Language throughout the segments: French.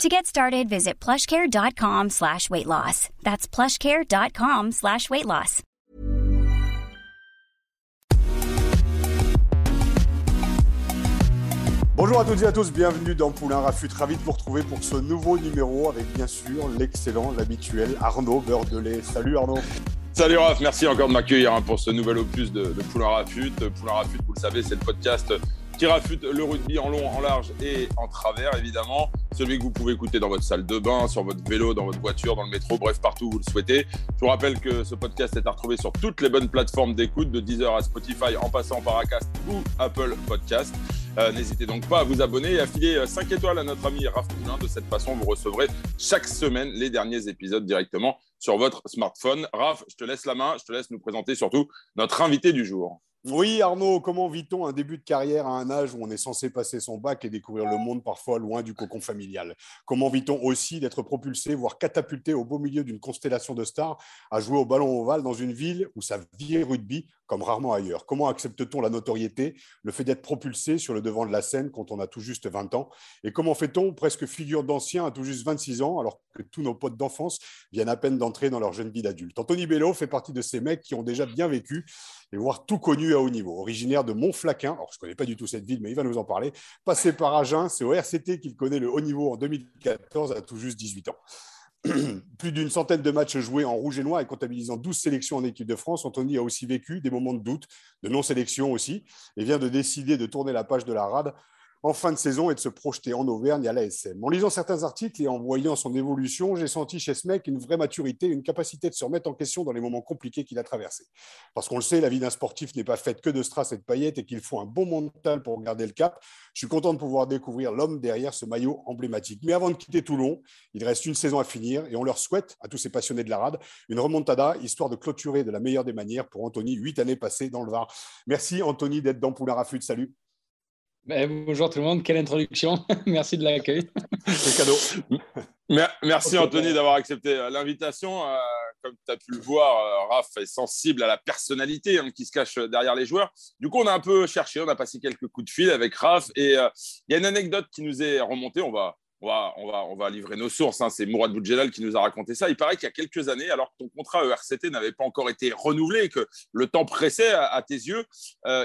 To get started, visit plushcare.com slash weight loss. That's plushcare.com slash weight loss. Bonjour à toutes et à tous, bienvenue dans Poulain Rafut. Ravi de vous retrouver pour ce nouveau numéro avec bien sûr l'excellent, l'habituel Arnaud Beurdelet. Salut Arnaud. Salut Raph, merci encore de m'accueillir hein, pour ce nouvel opus de, de Poulain Rafut. Poulain Rafut, vous le savez, c'est le podcast qui rafute le rugby en long, en large et en travers, évidemment. Celui que vous pouvez écouter dans votre salle de bain, sur votre vélo, dans votre voiture, dans le métro, bref, partout où vous le souhaitez. Je vous rappelle que ce podcast est à retrouver sur toutes les bonnes plateformes d'écoute, de Deezer à Spotify, en passant par Acast ou Apple Podcast. Euh, N'hésitez donc pas à vous abonner et à filer 5 étoiles à notre ami Raph Poulain. De cette façon, vous recevrez chaque semaine les derniers épisodes directement sur votre smartphone. Raph, je te laisse la main, je te laisse nous présenter surtout notre invité du jour. Oui, Arnaud, comment vit-on un début de carrière à un âge où on est censé passer son bac et découvrir le monde parfois loin du cocon familial? Comment vit-on aussi d'être propulsé, voire catapulté au beau milieu d'une constellation de stars à jouer au ballon ovale dans une ville où ça vit rugby comme rarement ailleurs? Comment accepte-t-on la notoriété, le fait d'être propulsé sur le devant de la scène quand on a tout juste 20 ans? Et comment fait-on presque figure d'ancien à tout juste 26 ans alors que tous nos potes d'enfance viennent à peine d'entrer dans leur jeune vie d'adulte? Anthony Bello fait partie de ces mecs qui ont déjà bien vécu et voire tout connu à haut niveau. Originaire de Montflaquin, alors je ne connais pas du tout cette ville, mais il va nous en parler. Passé par Agen, c'est au RCT qu'il connaît le haut niveau en 2014 à tout juste 18 ans. Plus d'une centaine de matchs joués en rouge et noir et comptabilisant 12 sélections en équipe de France, Anthony a aussi vécu des moments de doute, de non-sélection aussi, et vient de décider de tourner la page de la rade en fin de saison et de se projeter en Auvergne à l'ASM. En lisant certains articles et en voyant son évolution, j'ai senti chez ce mec une vraie maturité, une capacité de se remettre en question dans les moments compliqués qu'il a traversés. Parce qu'on le sait, la vie d'un sportif n'est pas faite que de strass et de paillettes et qu'il faut un bon mental pour garder le cap. Je suis content de pouvoir découvrir l'homme derrière ce maillot emblématique. Mais avant de quitter Toulon, il reste une saison à finir et on leur souhaite, à tous ces passionnés de la rade, une remontada, histoire de clôturer de la meilleure des manières pour Anthony, huit années passées dans le Var. Merci Anthony d'être dans Poulain Rafut. Salut. Ben, bonjour tout le monde, quelle introduction. Merci de l'accueil. C'est cadeau. Merci Anthony d'avoir accepté euh, l'invitation. Euh, comme tu as pu le voir, euh, Raph est sensible à la personnalité hein, qui se cache derrière les joueurs. Du coup, on a un peu cherché, on a passé quelques coups de fil avec Raph et il y a une anecdote qui nous est remontée. On va, on va, on va, on va livrer nos sources. Hein. C'est Mourad Boudjelal qui nous a raconté ça. Il paraît qu'il y a quelques années, alors que ton contrat ERCT n'avait pas encore été renouvelé, que le temps pressait à, tes yeux,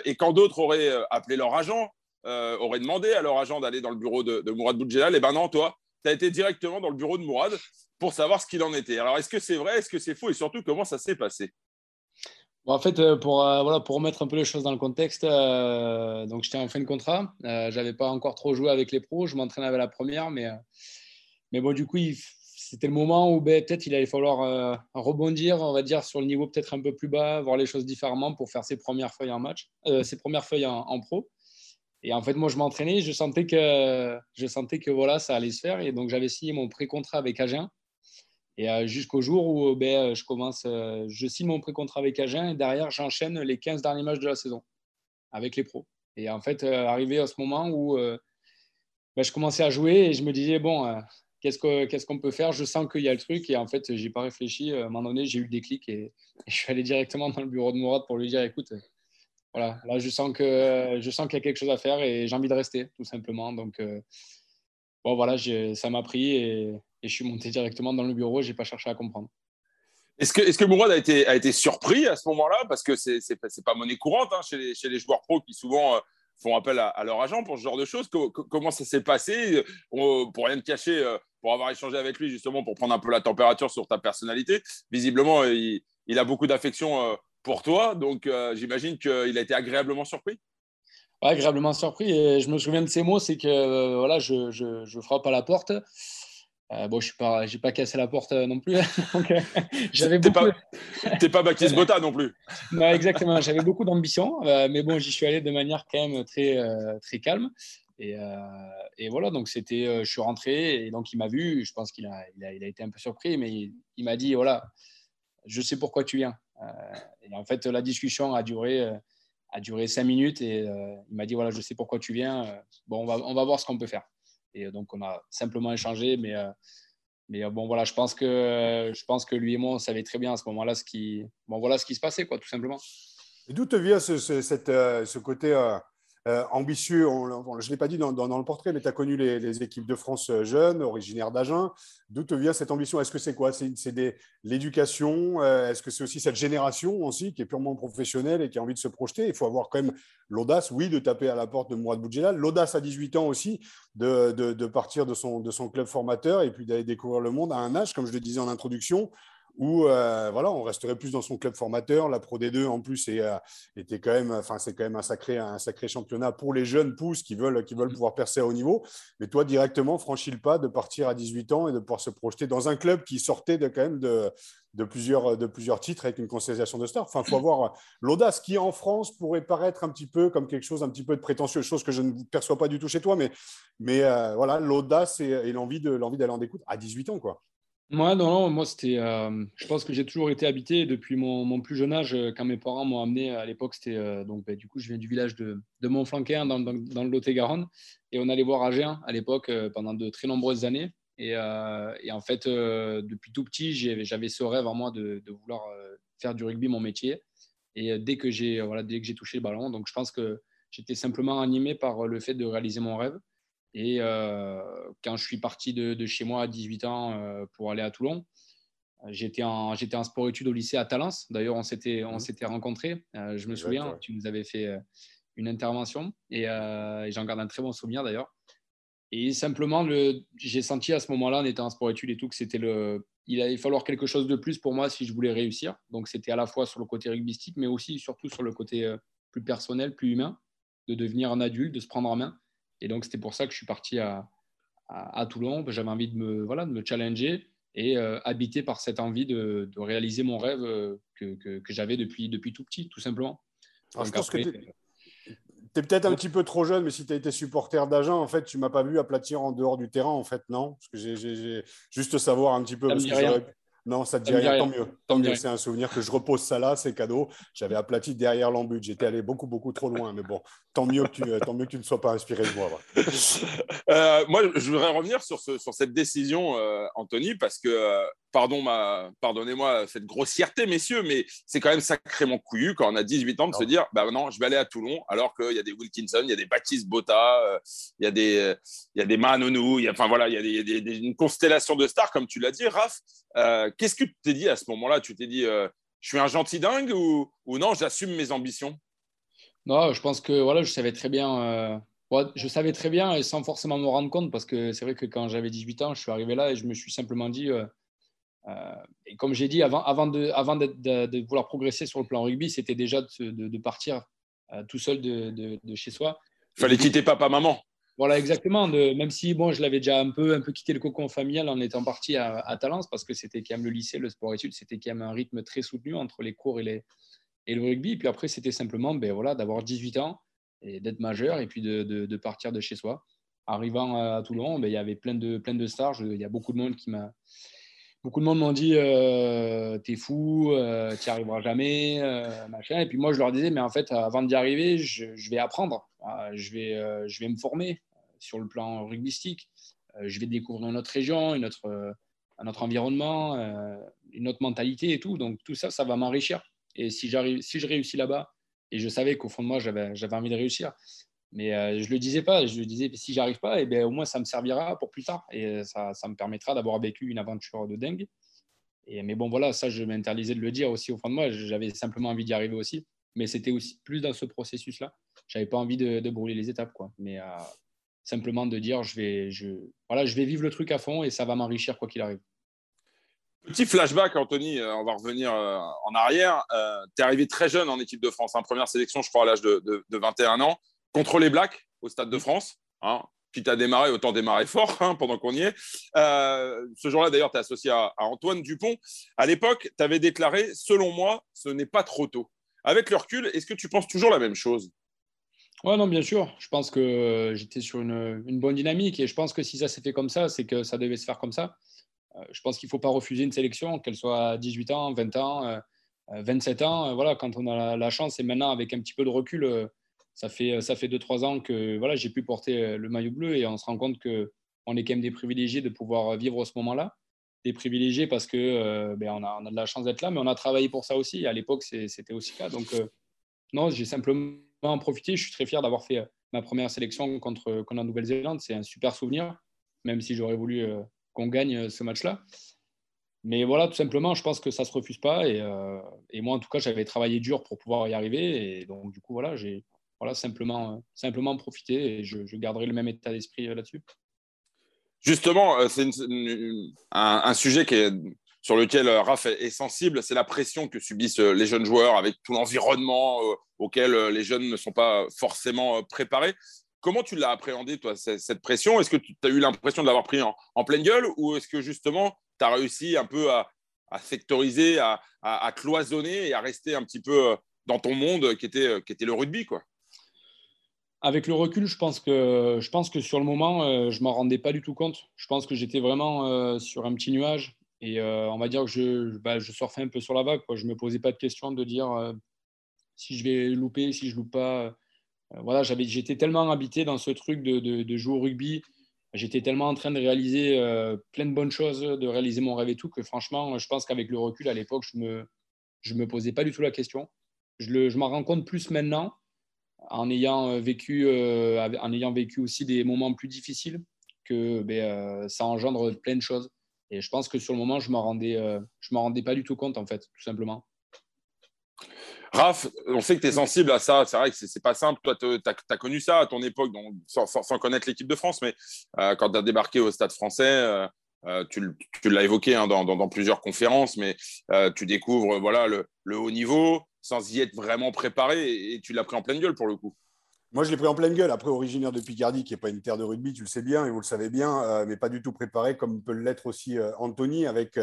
et quand d'autres auraient appelé leur agent, euh, aurait demandé à leur agent d'aller dans le bureau de, Mourad Boudjelal. Et eh ben non, toi, tu as été directement dans le bureau de Mourad pour savoir ce qu'il en était. Alors, est-ce que c'est vrai Est-ce que c'est faux Et surtout, comment ça s'est passé? En fait, euh, pour, euh, voilà, pour remettre un peu les choses dans le contexte, donc j'étais en fin de contrat. Je n'avais pas encore trop joué avec les pros. Je m'entraînais avec la première. Mais, mais bon, du coup, c'était le moment où ben, peut-être il allait falloir rebondir, on va dire, sur le niveau peut-être un peu plus bas, voir les choses différemment pour faire ses premières feuilles en match, ses premières feuilles en pro. Et en fait, moi, je m'entraînais, je sentais que, je sentais que voilà, ça allait se faire. Et donc, j'avais signé mon pré-contrat avec Agen. Et euh, jusqu'au jour où ben, je commence, euh, je signe mon pré-contrat avec Agen et derrière, j'enchaîne les 15 derniers matchs de la saison avec les pros. Et en fait, euh, arrivé à ce moment où ben, je commençais à jouer et je me disais, bon, qu'est-ce qu'on peut faire? Je sens qu'il y a le truc. Et en fait, j'ai pas réfléchi. À un moment donné, j'ai eu le déclic et, je suis allé directement dans le bureau de Mourad pour lui dire, écoute, voilà, là, je sens que je sens qu'il y a quelque chose à faire et j'ai envie de rester, tout simplement. Donc, euh, bon, voilà, ça m'a pris et, je suis monté directement dans le bureau. J'ai pas cherché à comprendre. Est-ce que, est que Mourad a été, a été surpris à ce moment-là? Parce que c'est n'est pas monnaie courante hein, chez, les, chez, les, joueurs pros qui souvent euh, font appel à, leur agent pour ce genre de choses. comment ça s'est passé? Pour rien te cacher, euh, pour avoir échangé avec lui justement pour prendre un peu la température sur ta personnalité, visiblement, il a beaucoup d'affection pour toi. Donc, euh, j'imagine qu'il a été agréablement surpris. agréablement surpris. Et je me souviens de ces mots, c'est que euh, voilà, je, je, frappe à la porte. Euh, bon, je n'ai pas, pas cassé la porte non plus. j'avais beaucoup... pas, pas Baptiste Botta non plus. non, exactement. J'avais beaucoup d'ambition, mais bon, j'y suis allé de manière quand même très, très calme. Et, et, voilà, donc c'était, je suis rentré et donc il m'a vu. Je pense qu'il a, il a, il a, été un peu surpris, mais il, il m'a dit voilà, je sais pourquoi tu viens. Et en fait, la discussion a duré, a duré cinq minutes et il m'a dit voilà, je sais pourquoi tu viens. bon, on va, on va voir ce qu'on peut faire. Et donc, on a simplement échangé, mais mais bon, voilà, je pense que, je pense que lui et moi, on savait très bien à ce moment-là ce qui, bon, voilà ce qui se passait, quoi, tout simplement. Et d'où te vient ce, ce, cette, ce côté euh, ambitieux, je ne l'ai pas dit dans, le portrait, mais tu as connu les, équipes de France euh, jeunes, originaires d'Agen. D'où te vient cette ambition? Est-ce que c'est quoi? C'est l'éducation euh, Est-ce que c'est aussi cette génération aussi qui est purement professionnelle et qui a envie de se projeter? Il faut avoir quand même l'audace, oui, de taper à la porte de Mourad Boudjelal, l'audace à 18 ans aussi de, de, partir de son, de son club formateur et puis d'aller découvrir le monde à un âge, comme je le disais en introduction, où euh, voilà, on resterait plus dans son club formateur. La Pro D2 en plus est, euh, était quand même, enfin c'est quand même un sacré, un sacré championnat pour les jeunes pousses qui veulent, qui veulent mm. pouvoir percer à haut niveau. Mais toi directement franchis le pas de partir à 18 ans et de pouvoir se projeter dans un club qui sortait de quand même de, de plusieurs, de plusieurs titres avec une constellation de stars. Enfin, il faut avoir l'audace qui en France pourrait paraître un petit peu comme quelque chose un petit peu de prétentieux, chose que je ne perçois pas du tout chez toi, mais, mais euh, voilà, l'audace et, et l'envie de l'envie d'aller en découdre à 18 ans quoi. Moi, non, moi, c'était. Euh, je pense que j'ai toujours été habité depuis mon, plus jeune âge. Euh, quand mes parents m'ont amené à l'époque, c'était. Euh, donc, ben, du coup, je viens du village de, de Montflanquin, dans, le Lot-et-Garonne. Et on allait voir Agen à l'époque pendant de très nombreuses années. Et, en fait, depuis tout petit, j'avais ce rêve en moi de, de vouloir faire du rugby mon métier. Et dès que j'ai voilà, touché le ballon, donc je pense que j'étais simplement animé par le fait de réaliser mon rêve. Et euh, quand je suis parti de, chez moi à 18 ans euh, pour aller à Toulon, j'étais en, j'étais en sport-études au lycée à Talence. D'ailleurs, on s'était, on mmh. s'était rencontrés. Euh, je me souviens, tu nous avais fait une intervention et, j'en garde un très bon souvenir d'ailleurs. Et simplement, le, j'ai senti à ce moment-là, en étant en sport-études et tout, que c'était le, il allait falloir quelque chose de plus pour moi si je voulais réussir. Donc, c'était à la fois sur le côté rugbystique, mais aussi surtout sur le côté plus personnel, plus humain, de devenir un adulte, de se prendre en main. Et donc, c'était pour ça que je suis parti à, à, Toulon. J'avais envie de me, voilà, de me challenger et euh, habité par cette envie de, de réaliser mon rêve euh, que, que, que j'avais depuis, depuis tout petit, tout simplement. je pense que tu es, peut-être un petit peu trop jeune, mais si tu as été supporter d'Agen, en fait, tu m'as pas vu aplatir en dehors du terrain, en fait, non? Parce que j'ai juste savoir un petit peu. Parce que non, ça te dit rien. Tant mieux. Tant mieux. C'est un souvenir que je repose ça là, c'est cadeau. J'avais aplati derrière l'embut. J'étais allé beaucoup, beaucoup trop loin. Mais bon, tant mieux que tu, tant mieux que tu ne sois pas inspiré de moi. Euh, moi, je voudrais revenir sur, ce, sur cette décision, euh, Anthony, parce que euh, pardon, ma, pardonnez-moi cette grossièreté, messieurs, mais c'est quand même sacrément couillu quand on a 18 ans de se dire, bah non, je vais aller à Toulon, alors qu'il y a des Wilkinson, il y a des Baptiste Botta, euh, il y a des, il y a des Manonou, il y a, enfin voilà, il y a, des, une constellation de stars, comme tu l'as dit, Raph. Euh, qu'est-ce que tu t'es dit à ce moment-là? Tu t'es dit, euh, je suis un gentil dingue ou, ou non, j'assume mes ambitions? Non, je pense que voilà, je savais très bien. je savais très bien et sans forcément me rendre compte parce que c'est vrai que quand j'avais 18 ans, je suis arrivé là et je me suis simplement dit euh, et comme j'ai dit, avant, avant, de, avant de, vouloir progresser sur le plan rugby, c'était déjà de, partir euh, tout seul de, chez soi. Il fallait quitter papa, maman. Voilà, exactement. même si bon, je l'avais déjà un peu, un peu quitté le cocon familial en étant parti à, à Talence, parce que c'était quand même le lycée, le sport-études, c'était quand même un rythme très soutenu entre les cours et, les, et le rugby. Et puis après, c'était simplement ben, voilà, d'avoir 18 ans et d'être majeur et puis de, partir de chez soi. Arrivant à Toulon, ben, il y avait plein de, plein de stars. il y a beaucoup de monde qui m'a beaucoup de monde m'ont dit euh, T'es fou, euh, tu n'y arriveras jamais, euh, machin. Et puis moi, je leur disais Mais en fait, avant d'y arriver, je, vais apprendre, je, vais, je vais me former sur le plan rugbystique. je vais découvrir une autre région, une autre, un autre environnement, une autre mentalité et tout. Donc tout ça, ça va m'enrichir. Et si, si je réussis là-bas, et je savais qu'au fond de moi, j'avais envie de réussir, mais euh, je ne le disais pas. Je le disais, si j'arrive pas, et eh bien, au moins, ça me servira pour plus tard. Et euh, ça, ça me permettra d'avoir vécu une aventure de dingue. Et, mais bon, voilà, ça, je m'interdisais de le dire aussi au fond de moi. J'avais simplement envie d'y arriver aussi. Mais c'était aussi plus dans ce processus-là. Je n'avais pas envie de, brûler les étapes. Quoi. Mais euh, simplement de dire, je vais, je, voilà, je vais vivre le truc à fond et ça va m'enrichir quoi qu'il arrive. Petit flashback, Anthony, on va revenir en arrière. tu es arrivé très jeune en équipe de France, en hein, première sélection, je crois, à l'âge de 21 ans contre les Blacks au Stade de France. Hein. Quitte à démarrer, autant démarrer fort hein, pendant qu'on y est. Euh, ce jour-là, d'ailleurs, tu es associé à, Antoine Dupont. À l'époque, tu avais déclaré Selon moi, ce n'est pas trop tôt. Avec le recul, est-ce que tu penses toujours la même chose? Oui, non, bien sûr. Je pense que j'étais sur une, bonne dynamique et je pense que si ça s'est fait comme ça, c'est que ça devait se faire comme ça. Euh, je pense qu'il ne faut pas refuser une sélection, qu'elle soit à 18 ans, 20 ans. Euh, 27 ans, voilà, quand on a la, chance, et maintenant avec un petit peu de recul, ça fait ça fait 2-3 ans que voilà, j'ai pu porter le maillot bleu et on se rend compte qu'on est quand même des privilégiés de pouvoir vivre ce moment-là. Des privilégiés parce que ben, on, a, on, a, de la chance d'être là, mais on a travaillé pour ça aussi. à l'époque, c'était aussi cas. Donc, non, j'ai simplement en profité. Je suis très fier d'avoir fait ma première sélection contre, contre la Nouvelle-Zélande. C'est un super souvenir, même si j'aurais voulu qu'on gagne ce match-là. Mais voilà, tout simplement, je pense que ça ne se refuse pas. Et, euh, et moi, en tout cas, j'avais travaillé dur pour pouvoir y arriver. Et donc, du coup, voilà, j'ai voilà, simplement, simplement profité et je, garderai le même état d'esprit euh, là-dessus. Justement, euh, c'est un, sujet qui est, sur lequel Raph est sensible, c'est la pression que subissent les jeunes joueurs avec tout l'environnement auquel les jeunes ne sont pas forcément préparés. Comment tu l'as appréhendé, toi, cette pression? Est-ce que tu as eu l'impression de l'avoir pris en, pleine gueule ou est-ce que justement tu as réussi un peu à, sectoriser, à, cloisonner et à rester un petit peu euh, dans ton monde qui était, euh, qui était le rugby quoi? Avec le recul, je pense que, sur le moment, euh, je ne m'en rendais pas du tout compte. Je pense que j'étais vraiment sur un petit nuage. Et on va dire que je, bah, surfais un peu sur la vague. Je ne me posais pas de questions de dire si je vais louper, si je loupe pas. voilà, j'étais tellement habité dans ce truc de, jouer au rugby j'étais tellement en train de réaliser euh, plein de bonnes choses, de réaliser mon rêve et tout, que franchement, je pense qu'avec le recul, à l'époque, je ne me, posais pas du tout la question. Je m'en rends compte plus maintenant, en ayant, euh, vécu, euh, en ayant vécu aussi des moments plus difficiles, que ben, ça engendre plein de choses. Et je pense que sur le moment, je ne m'en rendais, pas du tout compte, en fait, tout simplement. Raph, on sait que tu es sensible à ça. C'est vrai que c'est pas simple. Toi, tu as, connu ça à ton époque, sans, connaître l'équipe de France, mais euh, quand tu as débarqué au Stade français, euh, euh, tu, l'as évoqué hein, dans, plusieurs conférences, mais tu découvres voilà, le, haut niveau sans y être vraiment préparé et, tu l'as pris en pleine gueule pour le coup. Moi, je l'ai pris en pleine gueule. Après, originaire de Picardie, qui n'est pas une terre de rugby, tu le sais bien et vous le savez bien, mais pas du tout préparé, comme peut l'être aussi Anthony, avec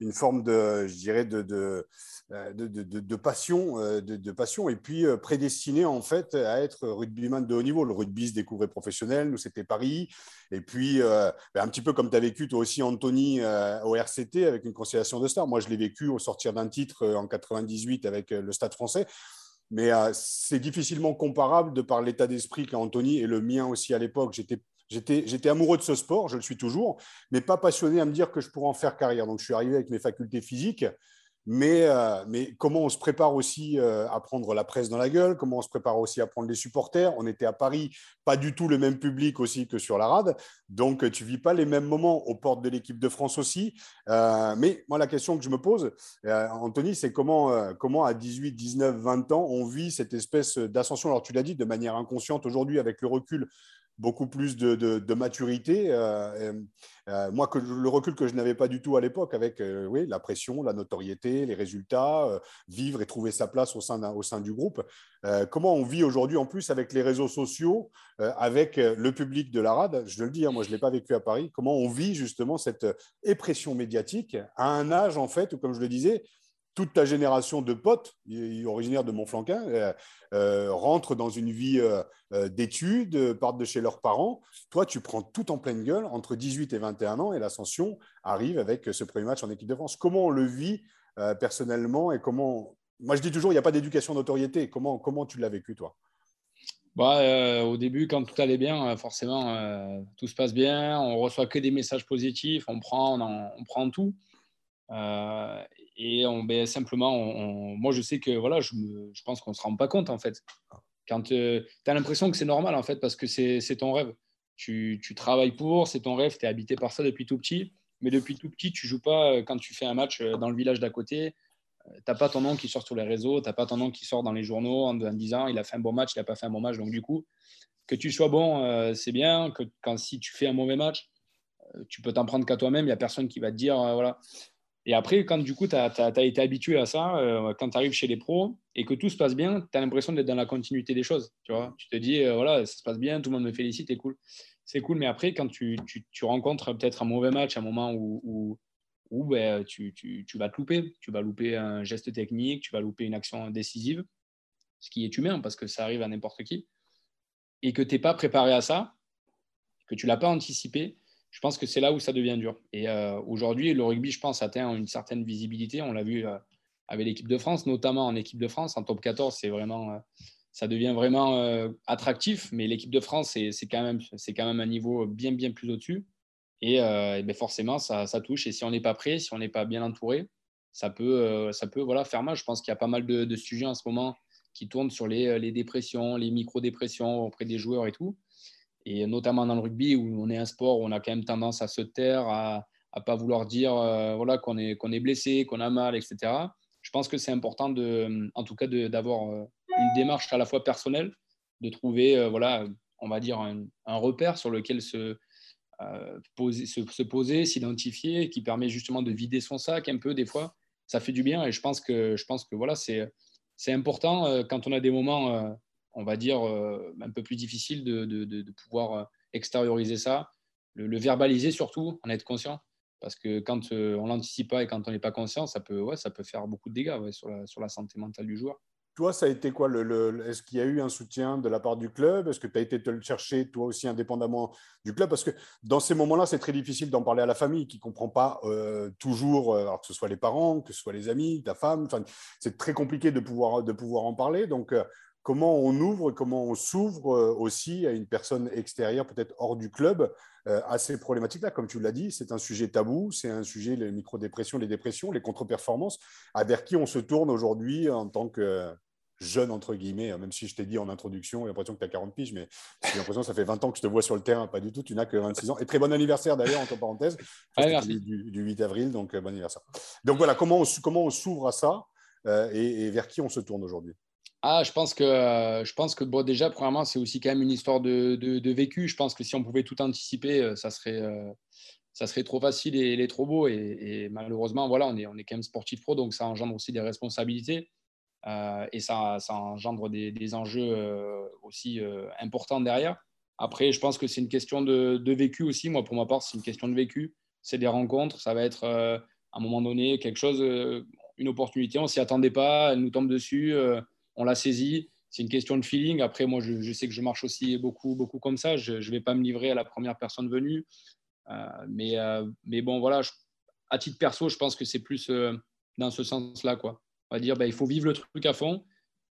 une forme de, je dirais, de euh, passion, euh, de, passion, et puis euh, prédestiné en fait à être rugbyman de haut niveau. Le rugby se découvrait professionnel, nous c'était Paris, et puis ben, un petit peu comme tu as vécu toi aussi Anthony au RCT avec une constellation de stars. Moi je l'ai vécu au sortir d'un titre en 98 avec le Stade français. Mais c'est difficilement comparable de par l'état d'esprit qu'a Anthony et le mien aussi à l'époque. J'étais J'étais amoureux de ce sport, je le suis toujours, mais pas passionné à me dire que je pourrais en faire carrière. Donc, je suis arrivé avec mes facultés physiques mais, euh, mais comment on se prépare aussi euh, à prendre la presse dans la gueule, comment on se prépare aussi à prendre les supporters? On était à Paris, pas du tout le même public aussi que sur la rade, donc tu vis pas les mêmes moments aux portes de l'équipe de France aussi. Euh, mais moi, la question que je me pose, Anthony, c'est comment, comment à 18, 19, 20 ans, on vit cette espèce d'ascension? Alors tu l'as dit de manière inconsciente aujourd'hui avec le recul beaucoup plus de, maturité. Euh, euh, moi, que, le recul que je n'avais pas du tout à l'époque, avec euh, oui, la pression, la notoriété, les résultats, vivre et trouver sa place au sein, au sein du groupe. comment on vit aujourd'hui, en plus, avec les réseaux sociaux, avec le public de la RAD Je le dis, hein, moi, je ne l'ai pas vécu à Paris. Comment on vit justement cette épression médiatique à un âge, en fait, où, comme je le disais, toute ta génération de potes, originaires de Montflanquin, euh, euh, rentrent dans une vie euh, d'études, partent de chez leurs parents. Toi, tu prends tout en pleine gueule entre 18 et 21 ans et l'ascension arrive avec ce premier match en équipe de France. Comment on le vit personnellement et comment. Moi, je dis toujours, il n'y a pas d'éducation notoriété. Comment, tu l'as vécu, toi? Bah, au début, quand tout allait bien, forcément, tout se passe bien. On reçoit que des messages positifs. On prend, on, tout. Et ben, simplement, moi, je sais que voilà, je, je pense qu'on ne se rend pas compte, en fait. Quand euh, tu as l'impression que c'est normal, en fait, parce que c'est ton rêve. Tu, tu travailles pour, c'est ton rêve, tu es habité par ça depuis tout petit. Mais depuis tout petit, tu joues pas euh, quand tu fais un match euh, dans le village d'à côté. Tu n'as pas ton nom qui sort sur les réseaux, tu n'as pas ton nom qui sort dans les journaux en, disant il a fait un bon match, il n'a pas fait un bon match. Donc, du coup, que tu sois bon, c'est bien. Que quand si tu fais un mauvais match, tu peux t'en prendre qu'à toi-même. Il n'y a personne qui va te dire voilà, et après, quand du coup, tu as, été habitué à ça, euh, quand tu arrives chez les pros et que tout se passe bien, tu as l'impression d'être dans la continuité des choses. Tu, vois tu te dis, euh, voilà, ça se passe bien, tout le monde me félicite, c'est cool. C'est cool, mais après, quand tu, rencontres peut-être un mauvais match, un moment où, où, ben, tu, tu, vas te louper, tu vas louper un geste technique, tu vas louper une action décisive, ce qui est humain parce que ça arrive à n'importe qui, et que tu n'es pas préparé à ça, que tu ne l'as pas anticipé, je pense que c'est là où ça devient dur. Et euh, aujourd'hui, le rugby, je pense, atteint une certaine visibilité. On l'a vu euh, avec l'équipe de France, notamment en équipe de France. En top 14, c'est vraiment, ça devient vraiment attractif, mais l'équipe de France, c'est quand, même, un niveau bien, bien plus au-dessus. Et, ben forcément, ça, touche. Et si on n'est pas prêt, si on n'est pas bien entouré, ça peut, ça peut voilà, faire mal. Je pense qu'il y a pas mal de, sujets en ce moment qui tournent sur les dépressions, les micro-dépressions auprès des joueurs et tout. Et notamment dans le rugby, où on est un sport où on a quand même tendance à se taire, à ne pas vouloir dire voilà, qu'on est, qu'on est blessé, qu'on a mal, etc. Je pense que c'est important, de, en tout cas, d'avoir une démarche à la fois personnelle, de trouver, voilà, on va dire, un, repère sur lequel se, euh, poser, se, poser, s'identifier, qui permet justement de vider son sac un peu des fois. Ça fait du bien et je pense que, que voilà, c'est, important euh, quand on a des moments, euh, on va dire, un peu plus difficiles de, de, de pouvoir extérioriser ça, le, verbaliser surtout, en être conscient. Parce que quand on l'anticipe pas et quand on n'est pas conscient, ça peut, ouais, ça peut faire beaucoup de dégâts sur, la, sur la santé mentale du joueur. Toi, ça a été quoi le, Est-ce qu'il y a eu un soutien de la part du club? Est-ce que tu as été te le chercher, toi aussi, indépendamment du club? Parce que dans ces moments-là, c'est très difficile d'en parler à la famille qui ne comprend pas euh, toujours, euh, que ce soit les parents, que ce soit les amis, ta femme. C'est très compliqué de pouvoir, de pouvoir en parler. Donc, euh, comment on ouvre, comment on s'ouvre aussi à une personne extérieure, peut-être hors du club, à ces problématiques-là. Comme tu l'as dit, c'est un sujet tabou, c'est un sujet, les micro-dépressions, les dépressions, les contre-performances, vers qui on se tourne aujourd'hui en tant que jeune, entre guillemets, même si je t'ai dit en introduction, j'ai l'impression que tu as 40 piges, mais j'ai l'impression que ça fait 20 ans que je te vois sur le terrain, pas du tout, tu n'as que 26 ans. Et très bon anniversaire d'ailleurs, entre parenthèses, du, 8 avril, donc bon anniversaire. Donc voilà, comment on, comment on s'ouvre à ça et, vers qui on se tourne aujourd'hui? Ah, je pense que, je pense que bon, déjà, premièrement, c'est aussi quand même une histoire de, de, vécu. Je pense que si on pouvait tout anticiper, ça serait, ça serait trop facile et, trop beau. Et, malheureusement, voilà, on est, on est quand même sportif pro, donc ça engendre aussi des responsabilités. Euh, et ça, ça, engendre des, enjeux euh, aussi euh, importants derrière. Après, je pense que c'est une question de, vécu aussi. Moi, pour ma part, c'est une question de vécu. C'est des rencontres. Ça va être à un moment donné quelque chose, une opportunité. On s'y attendait pas. Elle nous tombe dessus. On l'a saisie. C'est une question de feeling. Après, moi, je, sais que je marche aussi beaucoup, beaucoup comme ça. Je ne vais pas me livrer à la première personne venue. mais, mais bon, voilà. à titre perso, je pense que c'est plus dans ce sens-là. On va dire, bah, il faut vivre le truc à fond.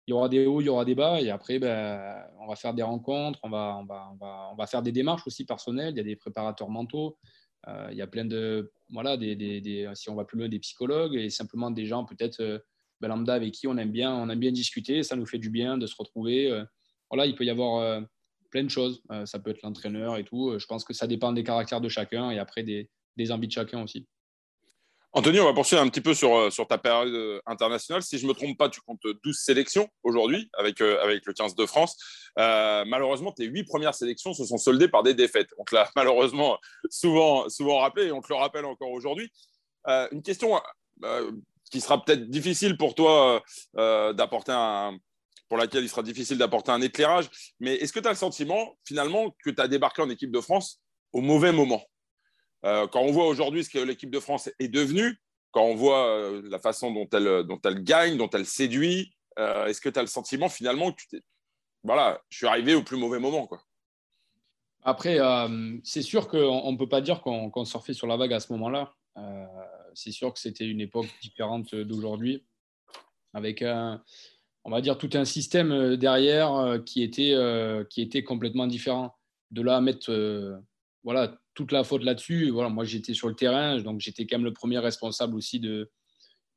Il y aura des hauts, il y aura des bas. Et après, bah, on va faire des rencontres, on va, on, va, on, va, faire des démarches aussi personnelles. Il y a des préparateurs mentaux. Euh, il y a plein de. Voilà, si on va plus loin, des psychologues et simplement des gens peut-être euh, lambda avec qui on aime bien, on aime bien discuter. Ça nous fait du bien de se retrouver. Euh. voilà, il peut y avoir plein de choses. ça peut être l'entraîneur et tout. Je pense que ça dépend des caractères de chacun et après des, des envies de chacun aussi. Anthony, on va poursuivre un petit peu sur, euh, sur ta période euh, internationale. Si je ne me trompe pas, tu comptes 12 sélections aujourd'hui avec, euh, avec le 15 de France. malheureusement, tes huit premières sélections se sont soldées par des défaites. On te l'a malheureusement souvent, souvent rappelé et on te le rappelle encore aujourd'hui. une question qui sera peut-être difficile pour toi d'apporter un, pour laquelle il sera difficile d'apporter un éclairage. Mais est-ce que tu as le sentiment, finalement, que tu as débarqué en équipe de France au mauvais moment? Euh, quand on voit aujourd'hui ce que l'équipe de France est devenue, quand on voit euh, la façon dont elle, dont elle gagne, dont elle séduit, euh, est-ce que tu as le sentiment finalement que tu. Voilà, je suis arrivé au plus mauvais moment quoi? Après, c'est sûr qu'on ne peut pas dire qu'on surfait sur la vague à ce moment-là. C'est sûr que c'était une époque différente d'aujourd'hui, avec un, on va dire tout un système derrière qui était, qui était complètement différent. De là à mettre voilà, toute la faute là-dessus. Voilà, moi, j'étais sur le terrain, donc j'étais quand même le premier responsable aussi de,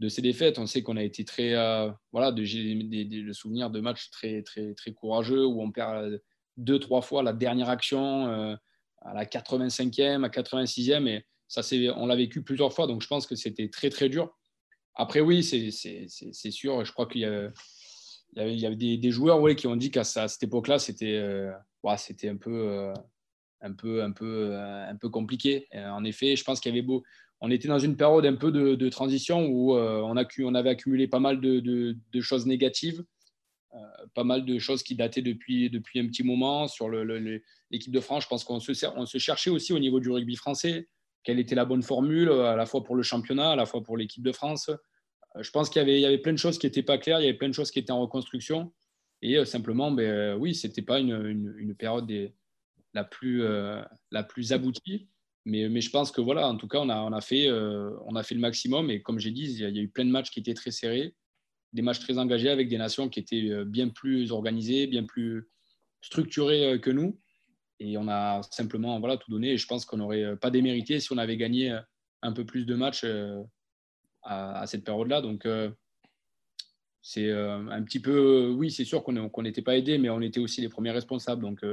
de ces défaites. On sait qu'on a été très, euh, voilà, de, le souvenir de matchs très, très, très courageux où on perd deux, trois fois la dernière action euh, à la 85e, à 86e, et ça, on l'a vécu plusieurs fois, donc je pense que c'était très, très dur. Après, oui, c'est, sûr, je crois qu'il y avait, des, joueurs qui ont dit qu'à cette époque-là, c'était, euh, c'était un peu un peu, un peu, un peu compliqué. Euh, en effet, je pense qu'il y avait beau. On était dans une période un peu de, transition où euh, on, a, on avait accumulé pas mal de, choses négatives, pas mal de choses qui dataient depuis, depuis un petit moment sur l'équipe de France. Je pense qu'on se, on se cherchait aussi au niveau du rugby français, quelle était la bonne formule, à la fois pour le championnat, à la fois pour l'équipe de France. Je pense qu'il y y avait plein de choses qui n'étaient pas claires, il y avait plein de choses qui étaient en reconstruction. Et simplement, ben, oui, ce n'était pas une, une, période la plus, euh, la plus aboutie. mais, mais, je pense que voilà, en tout cas, on a, on a, fait, on a fait le maximum. Et comme j'ai dit, il y, a, eu plein de matchs qui étaient très serrés, des matchs très engagés avec des nations qui étaient bien plus organisées, bien plus structurées que nous. Et on a simplement voilà, tout donné. Et je pense qu'on n'aurait pas démérité si on avait gagné un peu plus de matchs à, à, cette période-là. Donc, c'est un petit peu. Oui, c'est sûr qu'on n'était pas aidé, mais on était aussi les premiers responsables. Donc,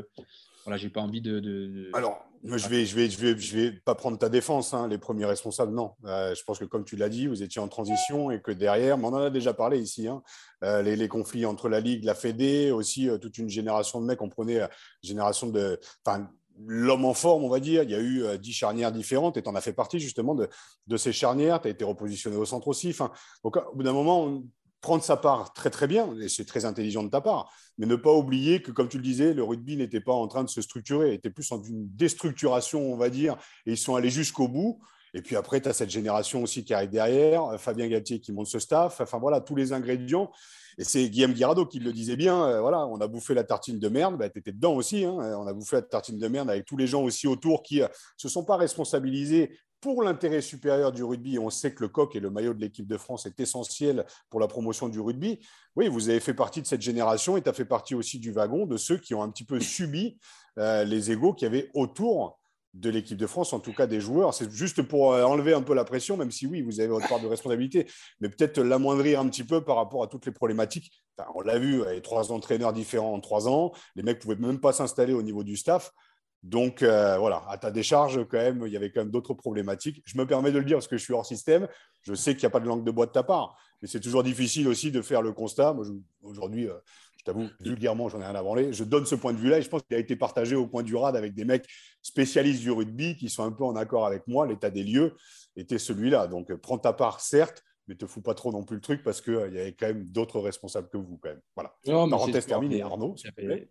voilà, j'ai pas envie de. Alors, je vais, je vais, je vais, je vais pas prendre ta défense. Hein, les premiers responsables, non. Euh, je pense que comme tu l'as dit, vous étiez en transition et que derrière, mais on en a déjà parlé ici. Hein, euh, les, les, conflits entre la ligue, la Fédé, aussi euh, toute une génération de mecs. On prenait génération de, enfin, l'homme en forme, on va dire. Il y a eu dix charnières différentes et tu en as fait partie justement de, de ces charnières. Tu as été repositionné au centre aussi. Enfin, donc, au bout d'un moment, prendre sa part très très bien, et c'est très intelligent de ta part, mais ne pas oublier que, comme tu le disais, le rugby n'était pas en train de se structurer, était plus en une déstructuration, on va dire, et ils sont allés jusqu'au bout. Et puis après, tu as cette génération aussi qui arrive derrière, Fabien Galtier qui monte ce staff, enfin voilà, tous les ingrédients. Et c'est Guillaume Guirado qui le disait bien, euh, voilà, on a bouffé la tartine de merde, bah, tu étais dedans aussi, hein, on a bouffé la tartine de merde avec tous les gens aussi autour qui ne euh, se sont pas responsabilisés pour l'intérêt supérieur du rugby, on sait que le coq et le maillot de l'équipe de France est essentiel pour la promotion du rugby. Oui, vous avez fait partie de cette génération et tu as fait partie aussi du wagon de ceux qui ont un petit peu subi euh, les égaux qu'il y avait autour de l'équipe de France, en tout cas des joueurs. C'est juste pour euh, enlever un peu la pression, même si oui, vous avez votre part de responsabilité, mais peut-être l'amoindrir un petit peu par rapport à toutes les problématiques. on l'a vu, il y a trois entraîneurs différents en trois ans, les mecs ne pouvaient même pas s'installer au niveau du staff. Donc euh, voilà, à ta décharge, quand même, il y avait quand même d'autres problématiques. Je me permets de le dire parce que je suis hors système. Je sais qu'il n'y a pas de langue de bois de ta part, mais c'est toujours difficile aussi de faire le constat. Aujourd'hui, euh, je t'avoue, vulgairement, j'en ai rien à branler. Je donne ce point de vue-là et je pense qu'il a été partagé au point du rad avec des mecs spécialistes du rugby qui sont un peu en accord avec moi. L'état des lieux était celui-là. Donc prends ta part, certes, mais te fous pas trop non plus le truc parce qu'il euh, y avait quand même d'autres responsables que vous quand même. Voilà. Parenthèse terminée, Arnaud.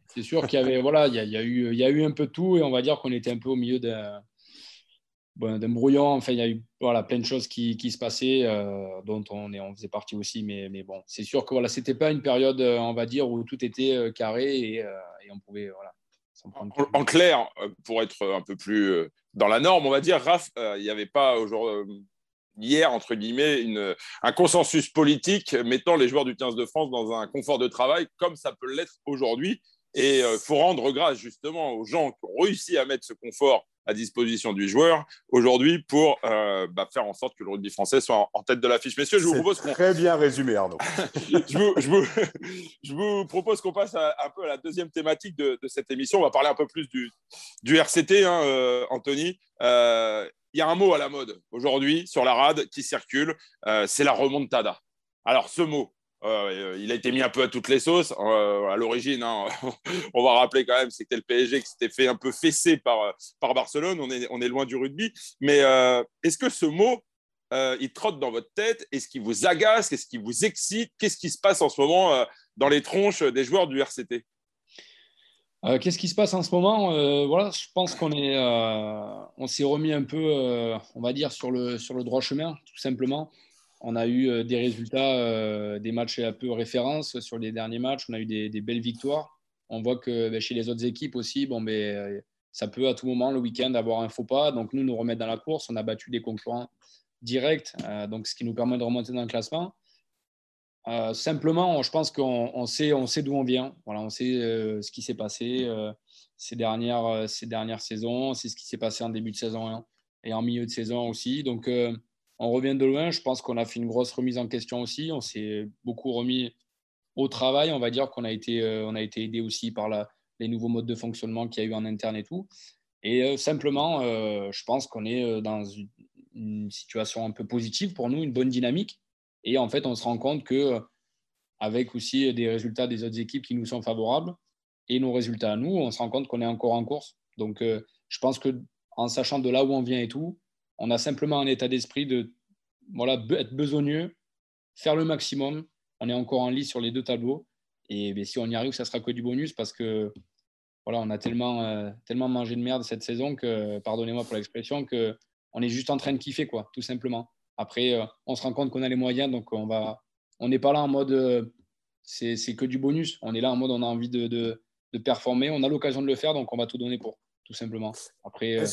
C'est sûr qu'il y avait voilà, il y, a, eu, il y a eu un peu tout et on va dire qu'on était un peu au milieu d'un brouillon. Enfin, il y a eu voilà, plein de choses qui, qui se passaient euh, dont on, est, on faisait partie aussi. Mais, mais bon, c'est sûr que voilà, c'était pas une période, euh, on va dire, où tout était carré et, et on pouvait voilà. En, en, clair, pour être un peu plus dans la norme, on va dire, Raph, il n'y avait pas aujourd'hui hier, entre guillemets, une, un consensus politique mettant les joueurs du 15 de France dans un confort de travail comme ça peut l'être aujourd'hui. Et il euh, faut rendre grâce justement aux gens qui ont réussi à mettre ce confort à disposition du joueur aujourd'hui pour euh, bah, faire en sorte que le rugby français soit en, tête de l'affiche. Messieurs, je vous propose qu'on... Très bien résumé, Arnaud. je, vous, je, vous, je, vous, propose qu'on passe un peu à la deuxième thématique de, de, cette émission. On va parler un peu plus du, du RCT, hein, euh, Anthony il y a un mot à la mode aujourd'hui sur la rade qui circule, euh, c'est la remontada. Alors ce mot, euh, il a été mis un peu à toutes les sauces. Euh, à l'origine, hein, on va rappeler quand même, c'était le PSG qui s'était fait un peu fesser par, par Barcelone. On est, on est loin du rugby. Mais est-ce que ce mot, il trotte dans votre tête? Est-ce qu'il vous agace? Qu'est-ce qui vous excite? Qu'est-ce qui se passe en ce moment dans les tronches des joueurs du RCT euh, qu'est-ce qui se passe en ce moment? Euh, Voilà, je pense qu'on est, euh, on s'est remis un peu, on va dire, sur le, sur le droit chemin, tout simplement. On a eu des résultats, des matchs un peu référence sur les derniers matchs. On a eu des, belles victoires. On voit que ben, chez les autres équipes aussi, bon, ben, ça peut à tout moment le week-end avoir un faux pas. Donc nous, nous remettre dans la course. On a battu des concurrents directs, donc ce qui nous permet de remonter dans le classement. Euh, simplement, je pense qu'on sait, on d'où on vient. Voilà, on sait euh, ce qui s'est passé euh, ces, dernières, ces dernières saisons. C'est ce qui s'est passé en début de saison et en milieu de saison aussi. Donc, on revient de loin. Je pense qu'on a fait une grosse remise en question aussi. On s'est beaucoup remis au travail. On va dire qu'on a été, on aidé aussi par les nouveaux modes de fonctionnement qu'il y a eu en interne et tout. Et simplement, je pense qu'on est dans une situation un peu positive pour nous, une bonne dynamique. Et en fait, on se rend compte que avec aussi des résultats des autres équipes qui nous sont favorables et nos résultats à nous, on se rend compte qu'on est encore en course. Donc, euh, je pense que en sachant de là où on vient et tout, on a simplement un état d'esprit de voilà, être besogneux, faire le maximum. On est encore en lice sur les deux tableaux. Et ben, si on y arrive, ça sera que du bonus parce que voilà, on a tellement, euh, tellement mangé de merde cette saison que, pardonnez-moi pour l'expression, qu'on est juste en train de kiffer, quoi, tout simplement. Après, euh, on se rend compte qu'on a les moyens, donc on va, on n'est pas là en mode euh, c'est que du bonus. On est là en mode on a envie de, de, performer, on a l'occasion de le faire, donc on va tout donner pour. tout simplement. Après,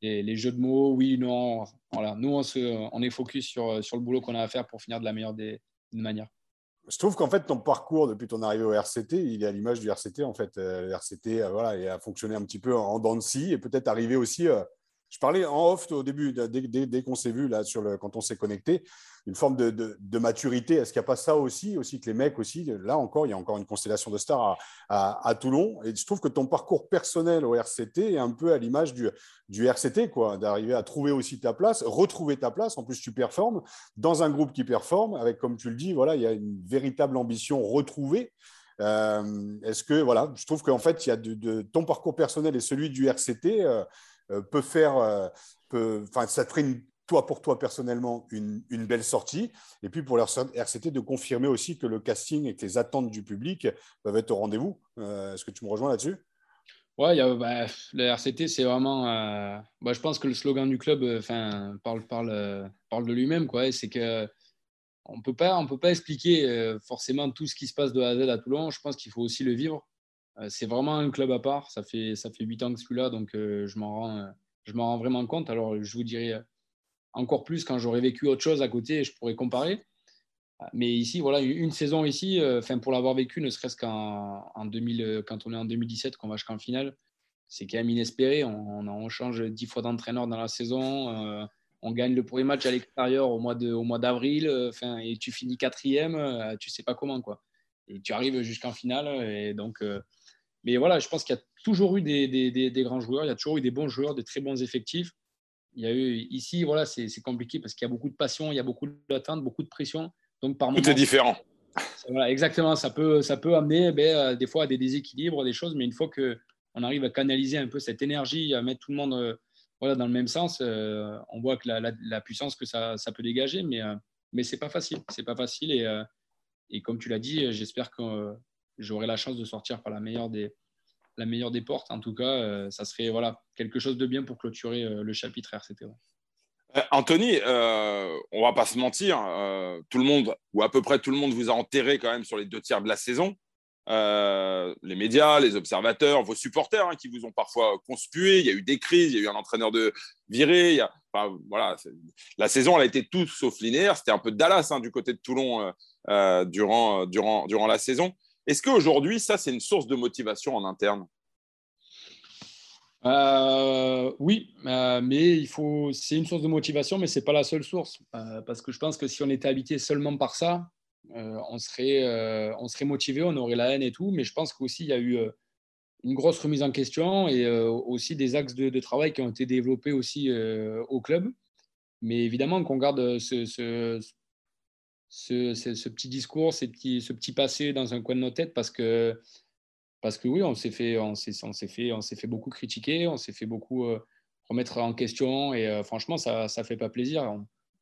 les, jeux de mots, oui, non. Voilà. Nous, on, on est focus sur, sur le boulot qu'on a à faire pour finir de la meilleure des, manières. Je trouve qu'en fait, ton parcours depuis ton arrivée au RCT, il est à l'image du RCT. En fait, le RCT, voilà, il a fonctionné un petit peu en dents de scie et peut-être arrivé aussi je parlais en off au début, dès, qu'on s'est vu, là, sur quand on s'est connecté, une forme de, maturité. Est-ce qu'il n'y a pas ça aussi, aussi que les mecs aussi, là encore, il y a encore une constellation de stars à, Toulon. Et je trouve que ton parcours personnel au RCT est un peu à l'image du, RCT, quoi, d'arriver à trouver aussi ta place, retrouver ta place. En plus, tu performes dans un groupe qui performe, avec, comme tu le dis, voilà, il y a une véritable ambition retrouvée. Euh, est-ce que, voilà, je trouve qu'en fait, il y a de, ton parcours personnel et celui du RCT. Euh, peut faire, euh, enfin, ça ferait toi pour toi personnellement une, belle sortie. Et puis pour RCT de confirmer aussi que le casting et que les attentes du public peuvent être au rendez-vous. Euh, est-ce que tu me rejoins là-dessus? A, bah, le RCT, c'est vraiment. bah, je pense que le slogan du club enfin, parle, parle, parle de lui-même. C'est que on on peut pas expliquer forcément tout ce qui se passe de A à Z à Toulon. Je pense qu'il faut aussi le vivre. Euh, c'est vraiment un club à part. Ça fait, ça fait 8 ans que je suis là, donc euh, je m'en rends, je m'en rends vraiment compte. Alors, je vous dirais encore plus quand j'aurais vécu autre chose à côté je pourrais comparer. Mais ici, voilà, une saison ici, euh, enfin pour l'avoir vécu, ne serait-ce qu'en en 2000, quand on est en 2017, qu'on va jusqu'en finale, c'est quand même inespéré. On, change dix fois d'entraîneur dans la saison. on gagne le premier match à l'extérieur au mois d'avril. Et tu finis quatrième. tu sais pas comment quoi. Et tu arrives jusqu'en finale. Et donc, mais voilà, je pense qu'il y a toujours eu des, grands joueurs, il y a toujours eu des bons joueurs, des très bons effectifs. Il y a eu ici, voilà, c'est compliqué parce qu'il y a beaucoup de passion, il y a beaucoup d'attentes, beaucoup de pression. Donc par Tout est différent. Voilà, exactement. Ça peut, ça peut amener ben, euh, des fois à des déséquilibres, des choses, mais une fois qu'on arrive à canaliser un peu cette énergie, à mettre tout le monde euh, voilà, dans le même sens, euh, on voit que la, puissance que ça, ça, peut dégager, mais, mais ce n'est pas facile. C'est pas facile. Et, et comme tu l'as dit, j'espère que j'aurai la chance de sortir par la meilleure des, la meilleure des portes. En tout cas, euh, ça serait voilà, quelque chose de bien pour clôturer euh, le chapitre RCT. Euh, Anthony, on va pas se mentir, tout le monde, ou à peu près tout le monde, vous a enterré quand même sur les deux tiers de la saison. les médias, les observateurs, vos supporters hein, qui vous ont parfois conspué. Il y a eu des crises, il y a eu un entraîneur de viré. voilà, la saison, elle a été tout sauf linéaire. C'était un peu Dallas hein, du côté de Toulon durant, durant, durant la saison. Est-ce qu'aujourd'hui, ça, c'est une source de motivation en interne? Euh, oui, euh, mais il faut. C'est une source de motivation, mais c'est pas la seule source, euh, parce que je pense que si on était habité seulement par ça, on serait, on serait motivé, on aurait la haine et tout. Mais je pense qu'aussi il y a eu une grosse remise en question et aussi des axes de, travail qui ont été développés aussi au club. Mais évidemment qu'on garde ce, petit discours, ce petit, ce passé dans un coin de nos têtes parce que, parce que oui, on s'est fait, fait, fait beaucoup critiquer, on s'est fait beaucoup euh, remettre en question et euh, franchement, ça ne fait pas plaisir.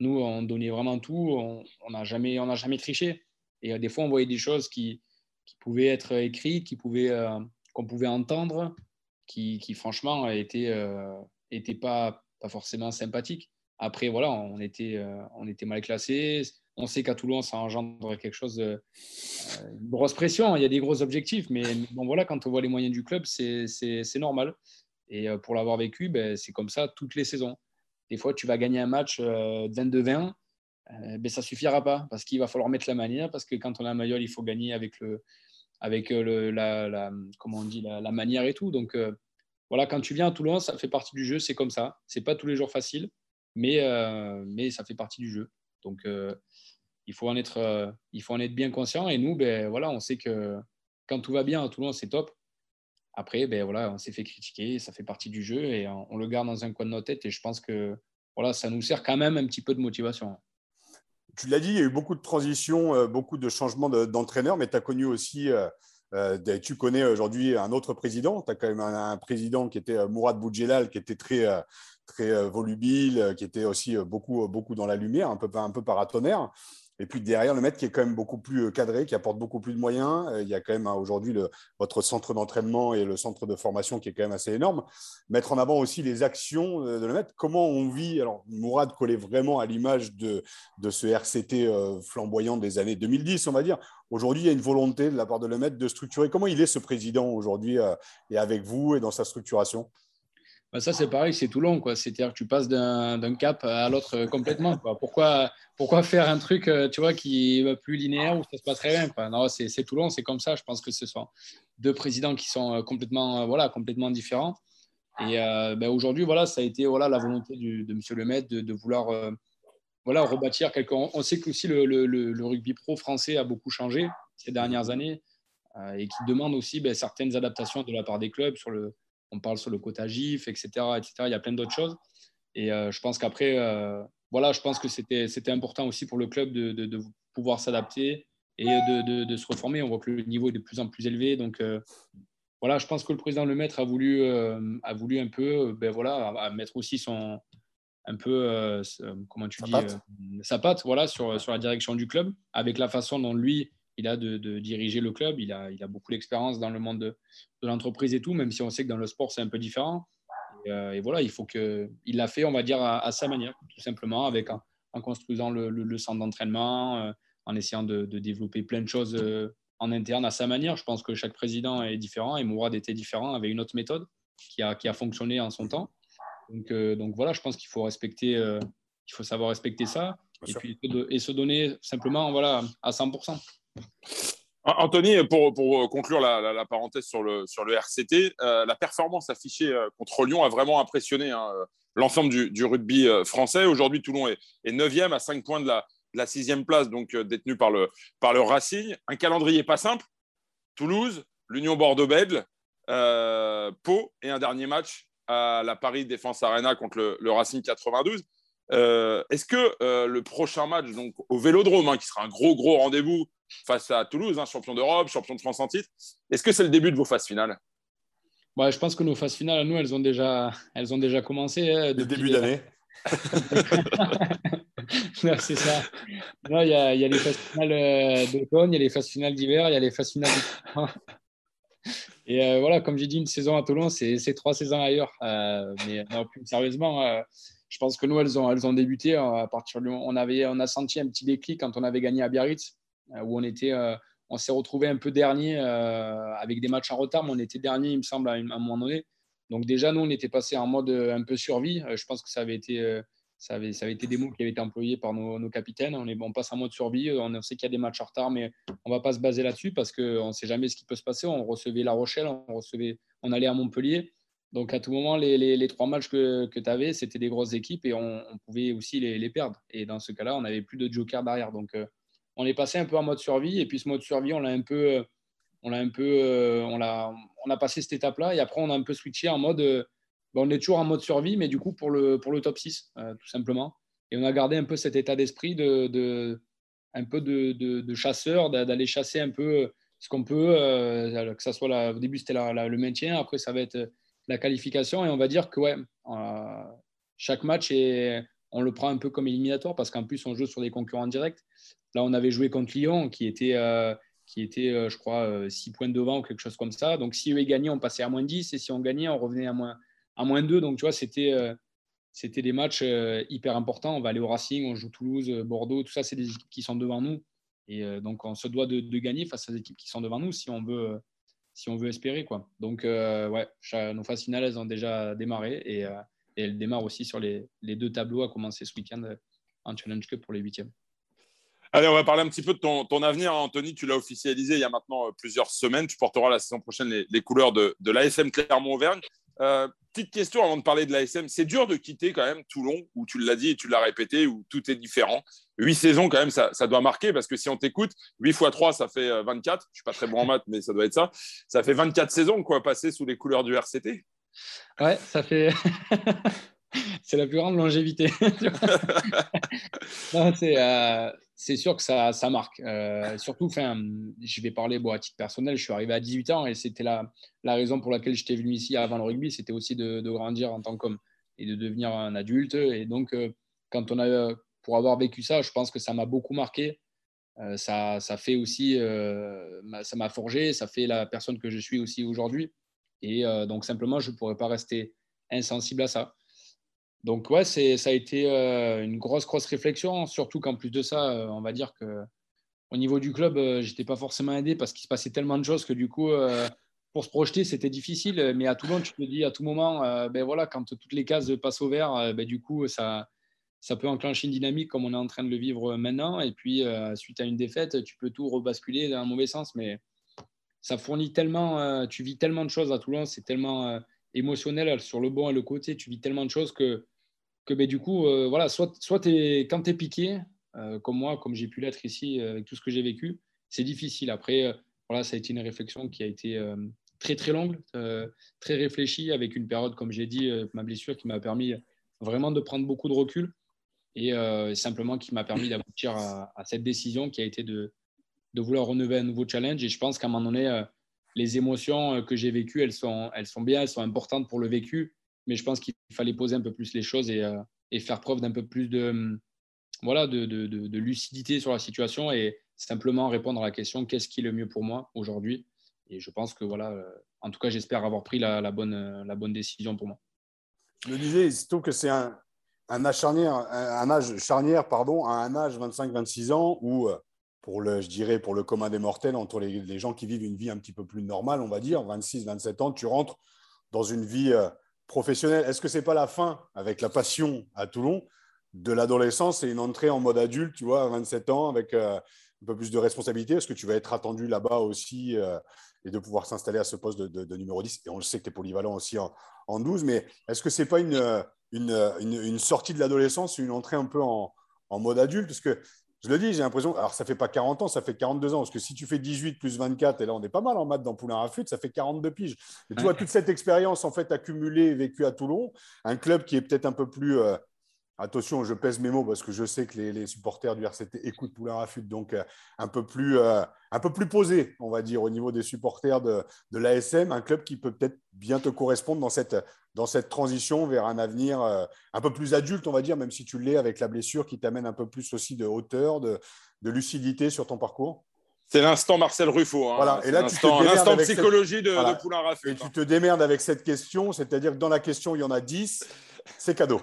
nous, on donnait vraiment tout, on n'a jamais, jamais triché. Et euh, des fois, on voyait des choses qui, qui pouvaient être écrites, qui pouvaient, qu'on pouvait entendre, qui, qui franchement étaient, étaient pas, pas forcément sympathiques. Après, voilà, on était, on était mal classés on sait qu'à Toulon, ça engendre quelque chose de euh, grosse pression. Il y a des gros objectifs, mais bon, voilà, quand on voit les moyens du club, c'est normal. Et euh, pour l'avoir vécu, ben, c'est comme ça toutes les saisons. Des fois, tu vas gagner un match 22-20, euh, ben, ça suffira pas parce qu'il va falloir mettre la manière. Parce que quand on a un maillot, il faut gagner avec, le, avec le, la, on dit, la, manière et tout. Donc voilà, quand tu viens à Toulon, ça fait partie du jeu, c'est comme ça. C'est pas tous les jours facile, mais ça fait partie du jeu. Donc, euh, il, faut en être, euh, il faut en être bien conscient. Et nous, ben, voilà, on sait que quand tout va bien à Toulon, c'est top. Après, ben, voilà, on s'est fait critiquer, ça fait partie du jeu et on, le garde dans un coin de notre tête. Et je pense que voilà, ça nous sert quand même un petit peu de motivation. Tu l'as dit, il y a eu beaucoup de transitions, euh, beaucoup de changements d'entraîneur, mais tu as connu aussi, tu connais aujourd'hui un autre président. Tu as quand même un, président qui était Mourad Boudjelal, qui était très, très euh, volubile, euh, qui était aussi euh, beaucoup, beaucoup dans la lumière, un peu, un paratonnerre. Et puis derrière, le maître qui est quand même beaucoup plus cadré, qui apporte beaucoup plus de moyens. Il y a quand même hein, aujourd'hui votre centre d'entraînement et le centre de formation qui est quand même assez énorme. Mettre en avant aussi les actions de le maître. Comment on vit Alors, Mourad collait vraiment à l'image de, de ce RCT flamboyant des années 2010, on va dire. Aujourd'hui, il y a une volonté de la part de le maître de structurer. Comment il est ce président aujourd'hui et avec vous et dans sa structuration? Bah, ça, c'est pareil, c'est tout long. C'est-à-dire que tu passes d'un cap à l'autre complètement. Pourquoi, pourquoi faire un truc tu vois, qui va plus linéaire où ça se passe très bien. Non, c'est long, c'est comme ça. Je pense que ce sont deux présidents qui sont complètement, voilà, complètement différents. Et ben, aujourd'hui, voilà, ça a été voilà, la volonté de M. Le Maître de, vouloir voilà, rebâtir quelque. On sait que aussi le, le, le, rugby pro français a beaucoup changé ces dernières années et qui demande aussi ben, certaines adaptations de la part des clubs sur le, on parle sur le quota GIF, etc., etc. Il y a plein d'autres choses. Et euh, je pense qu'après, euh, voilà, je pense que c'était important aussi pour le club de, pouvoir s'adapter et de, se reformer. On voit que le niveau est de plus en plus élevé. Donc, euh, voilà, je pense que le président Le Maître a voulu, a voulu un peu, ben voilà, mettre aussi son, un peu, comment tu sa dis, patte. sa patte, voilà, sur, sur la direction du club, avec la façon dont lui, il a de, diriger le club. Il a, il a beaucoup d'expérience dans le monde de, l'entreprise et tout, même si on sait que dans le sport, c'est un peu différent. Et, euh, voilà, il faut que il l'a fait, on va dire, à, sa manière, tout simplement, avec en, construisant le, centre d'entraînement, euh, en essayant de, développer plein de choses euh, en interne à sa manière. Je pense que chaque président est différent et Mourad était différent, avec une autre méthode qui a, qui a fonctionné en son temps. Donc, donc voilà, je pense qu'il faut respecter, il faut savoir respecter ça et, puis, et se donner simplement voilà, à 100%. Anthony, pour, pour conclure la, parenthèse sur le, sur le RCT, euh, la performance affichée euh, contre Lyon a vraiment impressionné hein, euh, l'ensemble du, rugby français. Aujourd'hui, Toulon est, est 9e à 5 points de la, la 6e place, donc détenu par le, par le Racing. Un calendrier pas simple. Toulouse, l'Union Bordeaux-Bègles, Pau et un dernier match à la Paris Défense Arena contre le, le Racing 92. Est-ce que le prochain match, donc au Vélodrome, hein, qui sera un gros gros rendez-vous face à Toulouse, hein, champion d'Europe, champion de France en titre. Est-ce que c'est le début de vos phases finales? Bah, Je pense que nos phases finales, nous, elles ont déjà, elles ont déjà commencé. Hein, le début d'année c'est ça. Il y, y, a les phases finales euh, d'automne, il y a les phases finales d'hiver, il y a les phases finales Et euh, voilà, comme j'ai dit, une saison à Toulon, c'est trois saisons ailleurs. Euh, mais plus sérieusement, je pense que nous, elles ont, elles ont débuté à partir du on avait, on a senti un petit déclic quand on avait gagné à Biarritz. Euh, où on était, euh, on s'est retrouvé un peu dernier euh, avec des matchs en retard, mais on était dernier, il me semble, à, un moment donné. Donc déjà, nous, on était passé en mode un peu survie. je pense que ça avait été ça avait, ça avait, été des mots qui avaient été employés par nos, capitaines. On, est, on passe en mode survie. On sait qu'il y a des matchs en retard, mais on ne va pas se baser là-dessus parce qu'on ne sait jamais ce qui peut se passer. On recevait La Rochelle, on, recevait, on allait à Montpellier. Donc à tout moment, les, les, trois matchs que, que tu avais, c'était des grosses équipes et on, pouvait aussi les, les, perdre. Et dans ce cas-là, on n'avait plus de joker derrière. Donc on est passé un peu en mode survie. Et puis ce mode survie, on l'a un peu, peu, euh, on a passé cette étape-là. Et après, on a un peu switché en mode, euh, on est toujours en mode survie, mais du coup pour le, top 6, euh, tout simplement. Et on a gardé un peu cet état d'esprit de, de chasseur, d'aller chasser un peu ce qu'on peut, que ça soit la, au début c'était le maintien, après ça va être la qualification. Et on va dire que chaque match on le prend un peu comme éliminatoire parce qu'en plus on joue sur des concurrents directs. Là, on avait joué contre Lyon, qui était, euh, qui était euh, je crois, 6 euh, points devant ou quelque chose comme ça. Donc, si eux gagnaient, on passait à moins 10. Et si on gagnait, on revenait à moins, à moins 2. Donc, tu vois, c'était, c'était des matchs hyper importants. On va aller au Racing, on joue Toulouse, Bordeaux. Tout ça, c'est des équipes qui sont devant nous. Et donc, on se doit de, gagner face aux équipes qui sont devant nous si on veut, espérer. Quoi. Donc, ouais, nos phases finales, elles ont déjà démarré. Et, et elles démarrent aussi sur les, les, deux tableaux à commencer ce week-end en Challenge Cup pour les huitièmes. Allez, on va parler un petit peu de ton, avenir. Anthony, tu l'as officialisé il y a maintenant euh, plusieurs semaines. Tu porteras la saison prochaine les, couleurs de, l'ASM Clermont-Auvergne. Euh, petite question avant de parler de l'ASM. C'est dur de quitter quand même Toulon, où tu l'as dit et tu l'as répété, où tout est différent. Huit saisons, quand même, ça, doit marquer parce que si on t'écoute, 8 fois 3, ça fait 24. Euh, Je ne suis pas très bon en maths, mais ça doit être ça. Ça fait 24 saisons, quoi, passer sous les couleurs du RCT. Ouais, ça fait. c'est la plus grande longévité. Euh, c'est, sûr que ça, marque. Euh, surtout, enfin, je vais parler bon, à titre personnel, je suis arrivé à 18 ans et c'était la, la raison pour laquelle j'étais venu ici avant le rugby, c'était aussi de, grandir en tant qu'homme et de devenir un adulte. Et donc, euh, quand on a, pour avoir vécu ça, je pense que ça m'a beaucoup marqué. ça, ça fait aussi, ça m'a forgé, ça fait la personne que je suis aussi aujourd'hui. Et donc, simplement, je ne pourrais pas rester insensible à ça. Donc, ouais, ça a été euh, une grosse, grosse réflexion, surtout qu'en plus de ça, euh, on va dire que au niveau du club, euh, j'étais pas forcément aidé parce qu'il se passait tellement de choses que du coup, pour se projeter, c'était difficile. Mais à Toulon, tu te dis à tout moment, ben voilà, quand toutes les cases passent au vert, ben du coup, ça, ça peut enclencher une dynamique comme on est en train de le vivre maintenant. Et puis, suite à une défaite, tu peux tout rebasculer dans un mauvais sens. Mais ça fournit tellement, tu vis tellement de choses à Toulon, c'est tellement émotionnel sur le bon et le côté. Tu vis tellement de choses que, que ben, du coup, voilà, soit, soit quand tu es piqué, comme moi, comme j'ai pu l'être ici avec tout ce que j'ai vécu, c'est difficile. Après, voilà, ça a été une réflexion qui a été très très longue, euh, très réfléchie, avec une période, comme j'ai dit, euh, ma blessure qui m'a permis vraiment de prendre beaucoup de recul et euh, simplement qui m'a permis d'aboutir à, cette décision qui a été de, de vouloir renouveler un nouveau challenge. Et je pense qu'à un moment donné, les émotions que j'ai vécues, elles sont, elles sont bien, elles sont importantes pour le vécu, mais je pense qu'il fallait poser un peu plus les choses et, et faire preuve d'un peu plus de, voilà, de, lucidité sur la situation et simplement répondre à la question qu'est-ce qui est le mieux pour moi aujourd'hui? Et je pense que voilà, euh, en tout cas, j'espère avoir pris la, bonne, euh, la bonne décision pour moi. Je me disais, il trouve que c'est un, âge charnière, un, âge charnière pardon, à un âge 25-26 ans où, euh, pour le, je dirais, pour le commun des mortels, entre les, gens qui vivent une vie un petit peu plus normale, on va dire, 26-27 ans, tu rentres dans une vie professionnelle. Est-ce que ce n'est pas la fin, avec la passion à Toulon, de l'adolescence et une entrée en mode adulte, tu vois, à 27 ans, avec un peu plus de responsabilité? Est-ce que tu vas être attendu là-bas aussi et de pouvoir s'installer à ce poste de, numéro 10. Et on le sait que tu es polyvalent aussi en, 12, mais est-ce que ce n'est pas une, une, sortie de l'adolescence, une entrée un peu en, mode adulte? Parce que je le dis, j'ai l'impression, alors ça fait pas 40 ans, ça fait 42 ans, parce que si tu fais 18 plus 24, et là on est pas mal en maths dans Poulain à ça fait 42 piges. Et tu vois, toute cette expérience en fait accumulée, vécue à Toulon, un club qui est peut-être un peu plus euh, Attention, je pèse mes mots parce que je sais que les, supporters du RCT écoutent Poulain Rafut, donc euh, un peu plus, euh, un peu plus posé, on va dire, au niveau des supporters de, de l'ASM, un club qui peut peut-être bien te correspondre dans cette, dans cette transition vers un avenir euh, un peu plus adulte, on va dire, même si tu l'es avec la blessure qui t'amène un peu plus aussi de hauteur, de, lucidité sur ton parcours. C'est l'instant Marcel Ruffo. Hein. Voilà. Et là, l'instant psychologie de, de Poulain Rafut. Et tu te démerdes avec cette question, c'est-à-dire que dans la question, il y en a 10, c'est cadeau.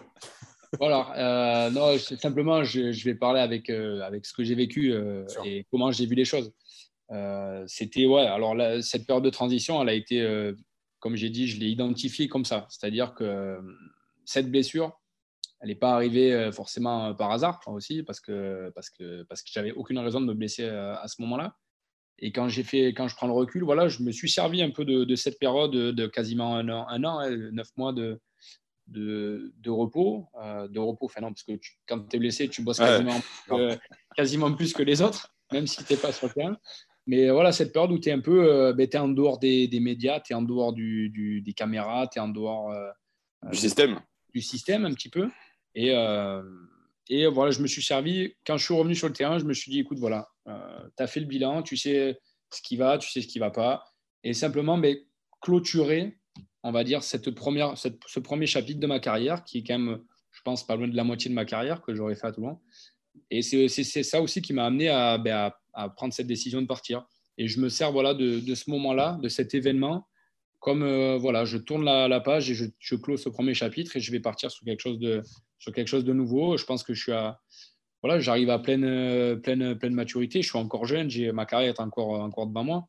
Voilà, euh, non, simplement, je, vais parler avec, euh, avec ce que j'ai vécu euh, et comment j'ai vu les choses. C'était, ouais, alors cette période de transition, elle a été, comme j'ai dit, je l'ai identifiée comme ça. C'est-à-dire que cette blessure, elle n'est pas arrivée forcément par hasard aussi, parce que, parce que, parce que j'avais aucune raison de me blesser à ce moment-là. Et quand, j'ai fait, quand je prends le recul, voilà, je me suis servi un peu de, cette période de quasiment un an, un an hein, neuf mois de, de, repos. Euh, de repos, enfin non, parce que quand tu es blessé, tu bosses quasiment, quasiment, plus que les autres, même si tu n'es pas sur le terrain. Mais voilà, cette période où tu es un peu euh, ben, es en dehors des, médias, tu es en dehors du, des caméras, tu es en dehors euh, du système. Du système un petit peu. Et, et voilà, je me suis servi, quand je suis revenu sur le terrain, je me suis dit, écoute, voilà, tu as fait le bilan, tu sais ce qui va, tu sais ce qui ne va pas. Et simplement, mais ben, clôturer on va dire, cette première, ce premier chapitre de ma carrière, qui est quand même, je pense, pas loin de la moitié de ma carrière que j'aurais fait à Toulon. Et c'est ça aussi qui m'a amené ben, à, prendre cette décision de partir. Et je me sers voilà, de, ce moment-là, de cet événement, comme euh, voilà, je tourne la, page et je, je, close ce premier chapitre et je vais partir sur quelque chose de, sur quelque chose de nouveau. Je pense que je à, voilà, j'arrive à pleine, pleine, pleine maturité. Je suis encore jeune, ma carrière est encore, encore devant moi.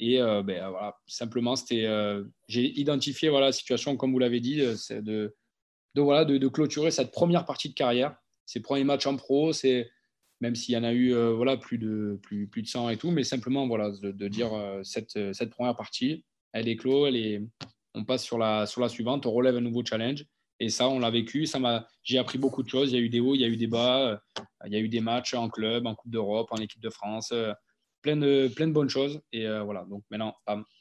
Et euh, ben, voilà, simplement, c'était, euh, j'ai identifié voilà, la situation, comme vous l'avez dit, euh, c'est de, de, voilà, de, clôturer cette première partie de carrière, ces premiers matchs en pro, c'est, même s'il y en a eu voilà, plus, de, plus, de 100 et tout, mais simplement voilà, de, dire cette, cette première partie, elle est close, elle est, on passe sur la, sur la suivante, on relève un nouveau challenge. Et ça, on l'a vécu. Ça m'a, j'ai appris beaucoup de choses. Il y a eu des hauts, il y a eu des bas. Il y a eu des matchs en club, en Coupe d'Europe, en équipe de France plein de, de bonnes choses. Et euh, voilà, donc maintenant,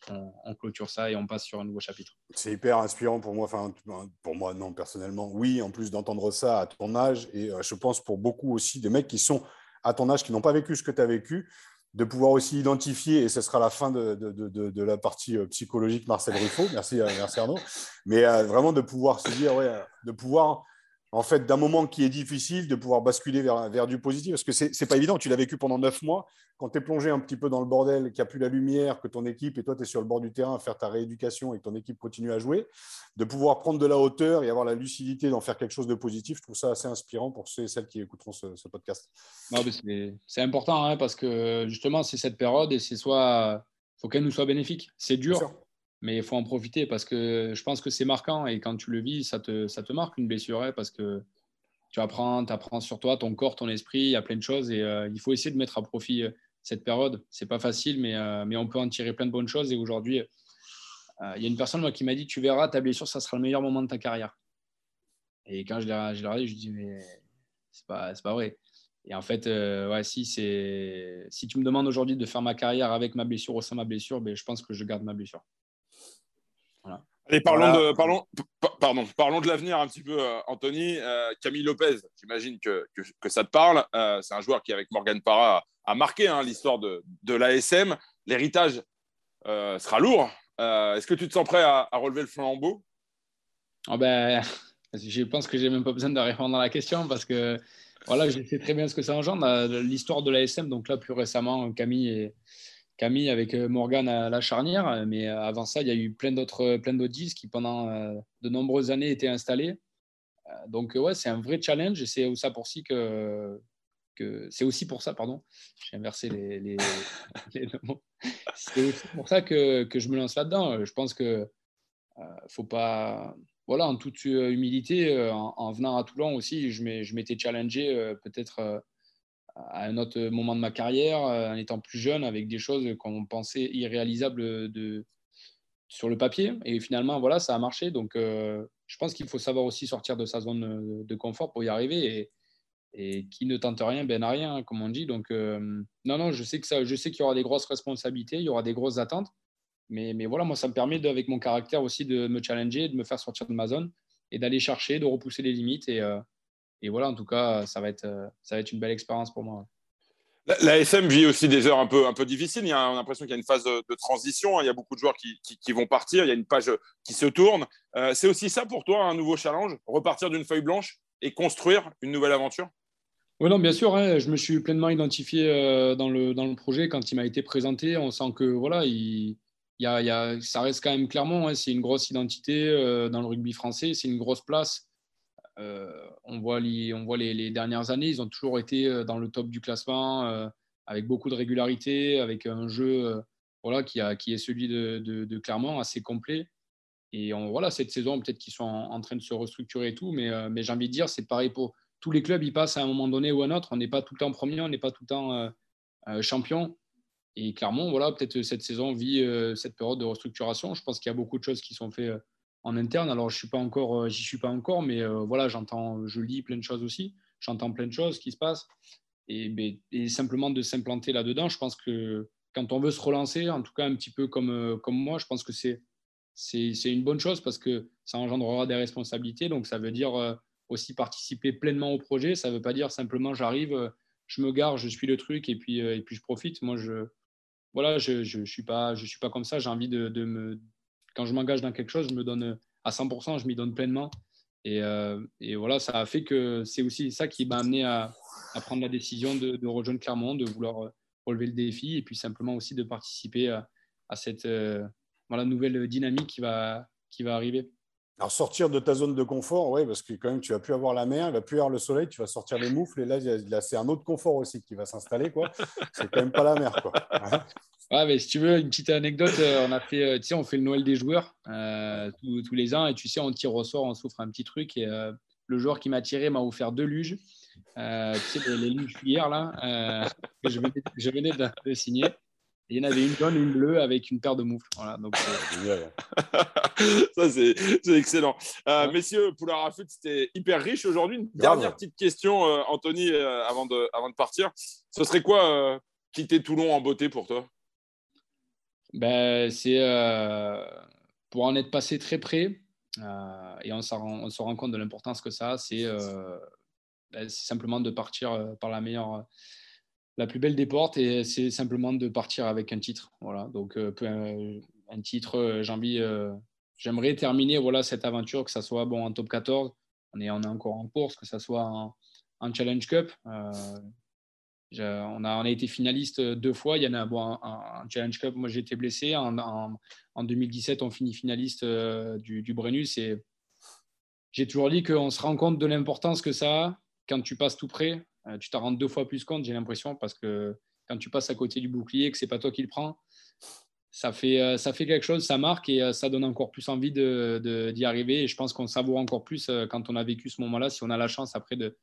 on, clôture ça et on passe sur un nouveau chapitre. C'est hyper inspirant pour moi, enfin, pour moi, non, personnellement, oui, en plus d'entendre ça à ton âge, et euh, je pense pour beaucoup aussi de mecs qui sont à ton âge, qui n'ont pas vécu ce que tu as vécu, de pouvoir aussi identifier, et ce sera la fin de, la partie euh, psychologique Marcel Ruffo, merci, merci Arnaud, mais vraiment de pouvoir se dire, ouais, de pouvoir en fait, d'un moment qui est difficile, de pouvoir basculer vers, vers du positif. Parce que ce n'est pas évident. Tu l'as vécu pendant neuf mois. Quand tu es plongé un petit peu dans le bordel, qu'il n'y a plus la lumière, que ton équipe et toi, tu es sur le bord du terrain à faire ta rééducation et que ton équipe continue à jouer, de pouvoir prendre de la hauteur et avoir la lucidité d'en faire quelque chose de positif, je trouve ça assez inspirant pour ceux et celles qui écouteront ce, podcast. C'est important hein, parce que justement, c'est cette période et c'est soit. Il faut qu'elle nous soit bénéfique. C'est dur. Mais il faut en profiter parce que je pense que c'est marquant et quand tu le vis, ça te, ça te marque une blessure hein, parce que tu apprends, tu apprends sur toi, ton corps, ton esprit, il y a plein de choses et euh, il faut essayer de mettre à profit euh, cette période. C'est pas facile, mais, euh, mais on peut en tirer plein de bonnes choses et aujourd'hui, il y a une personne moi, qui m'a dit Tu verras, ta blessure, ça sera le meilleur moment de ta carrière. Et quand je l'ai regardé, je ai dit Mais c'est pas, pas vrai. Et en fait, ouais, si, si tu me demandes aujourd'hui de faire ma carrière avec ma blessure ou sans ma blessure, ben, je pense que je garde ma blessure. Allez, parlons, de, parlons, pardon, parlons de l'avenir un petit peu, euh, Anthony. Euh, Camille Lopez, j'imagine que, que, ça te parle. Euh, c'est un joueur qui, avec Morgan Parra, a marqué hein, l'histoire de, de l'ASM. L'héritage sera lourd. Est-ce que tu te sens prêt à, relever le flambeau? Oh ben, Je pense que j'ai même pas besoin de répondre à la question parce que voilà, je sais très bien ce que ça engendre. L'histoire de l'ASM, donc là, plus récemment, Camille est Camille avec euh, Morgan à la charnière. Mais euh, avant ça, il y a eu plein d'autres euh, plein disques qui, pendant de nombreuses années, étaient installés. Donc, ouais, c'est un vrai challenge et c'est aussi pour ça que, que c'est aussi pour ça, pardon, j'ai inversé les, les. C'est pour ça que, que, je me lance là-dedans. Je pense que ne faut pas, voilà, en toute humilité, en, venant à Toulon aussi, je m'étais challengé peut-être à un autre moment de ma carrière, euh, en étant plus jeune, avec des choses qu'on pensait irréalisables de, sur le papier. Et finalement, voilà, ça a marché. Donc, euh, je pense qu'il faut savoir aussi sortir de sa zone de confort pour y arriver. Et, qui ne tente rien, ben n'a rien, hein, comme on dit. Donc, euh, non, non, je sais que ça, je sais qu'il y aura des grosses responsabilités, il y aura des grosses attentes. Mais, mais voilà, moi, ça me permet, avec mon caractère aussi, de me challenger, de me faire sortir de ma zone et d'aller chercher, de repousser les limites. Et, et voilà, en tout cas, ça va être, euh, ça va être une belle expérience pour moi. La, SM vit aussi des heures un peu, un peu difficiles. Il y a, on a l'impression qu'il y a une phase de, transition. Il y a beaucoup de joueurs qui, qui, vont partir. Il y a une page qui se tourne. Euh, c'est aussi ça pour toi, un nouveau challenge Repartir d'une feuille blanche et construire une nouvelle aventure? Oui, non, bien sûr. Hein. je me suis pleinement identifié euh, dans, le, dans le projet quand il m'a été présenté. On sent que voilà, il, y a, il y a, ça reste quand même clairement, hein, c'est une grosse identité dans le rugby français. C'est une grosse place. Euh, on voit, les, on voit les, dernières années, ils ont toujours été euh, dans le top du classement euh, avec beaucoup de régularité, avec un jeu voilà, qui, a, qui est celui de, Clermont, assez complet. Et on, voilà, cette saison, peut-être qu'ils sont en, train de se restructurer et tout, mais, mais j'ai envie de dire, c'est pareil pour tous les clubs, ils passent à un moment donné ou à un autre. On n'est pas tout le temps premier, on n'est pas tout le temps champion. Et Clermont, voilà, peut-être cette saison vit cette période de restructuration. Je pense qu'il y a beaucoup de choses qui sont faites en interne. Alors, je suis pas encore, euh, j'y suis pas encore, mais euh, voilà, j'entends, je lis plein de choses aussi. J'entends plein de choses qui se passent. Et, ben, et simplement de s'implanter là-dedans, je pense que quand on veut se relancer, en tout cas un petit peu comme, euh, comme moi, je pense que c'est, une bonne chose parce que ça engendrera des responsabilités. Donc, ça veut dire aussi participer pleinement au projet. Ça ne veut pas dire simplement j'arrive, je me gare, je suis le truc et puis, et puis je profite. Moi, je voilà, je ne je, je suis, pas, je suis pas comme ça. J'ai envie de, de, me, quand je m'engage dans quelque chose, je me donne à 100%, je m'y donne pleinement. Et, euh, et, voilà, ça a fait que c'est aussi ça qui m'a amené à, prendre la décision de, rejoindre Clermont, de vouloir euh, relever le défi et puis simplement aussi de participer à, cette euh, nouvelle dynamique qui va arriver. Alors sortir de ta zone de confort, oui, parce que quand même tu vas plus avoir la mer, il va plus avoir le soleil, tu vas sortir les moufles et là, c'est un autre confort aussi qui va s'installer, quoi. C'est quand même pas la mer, quoi. Ouais, mais si tu veux, une petite anecdote, euh, on a fait, euh, tu sais, on fait le Noël des joueurs euh, tous, les ans et tu sais, on tire au sort, on souffre un petit truc et le joueur qui m'a tiré m'a offert deux luges, tu sais, les, luges cuillères là, que je venais de, signer. Et il y en avait une jaune, une bleue avec une paire de moufles. Voilà, donc, Ça, c'est excellent. Messieurs, pour la rafute, c'était hyper riche aujourd'hui. Une dernière petite question, Anthony, avant, de, avant de partir. Ce serait quoi quitter Toulon en beauté pour toi? Ben, C'est euh, pour en être passé très près, euh, et on, on, se rend compte de l'importance que ça a, c'est euh, ben, simplement de partir par la meilleure, la plus belle des portes, et c'est simplement de partir avec un titre. Voilà, donc un titre, envie, j'aimerais terminer voilà, cette aventure, que ça soit bon, en top 14, on est, encore en course, que ça soit en, en Challenge Cup on, a, été finaliste deux fois. Il y en a bon, un, Challenge Cup. Moi, j'ai été blessé. En, en, 2017, on finit finaliste euh, du, du, Brennus. J'ai toujours dit qu'on se rend compte de l'importance que ça a quand tu passes tout près. Euh, tu t'en rends deux fois plus compte, j'ai l'impression, parce que quand tu passes à côté du bouclier, que c'est pas toi qui le prends, ça fait, fait quelque chose, ça marque et ça donne encore plus envie d'y arriver. Et je pense qu'on savoure encore plus quand on a vécu ce moment-là, si on a la chance après de,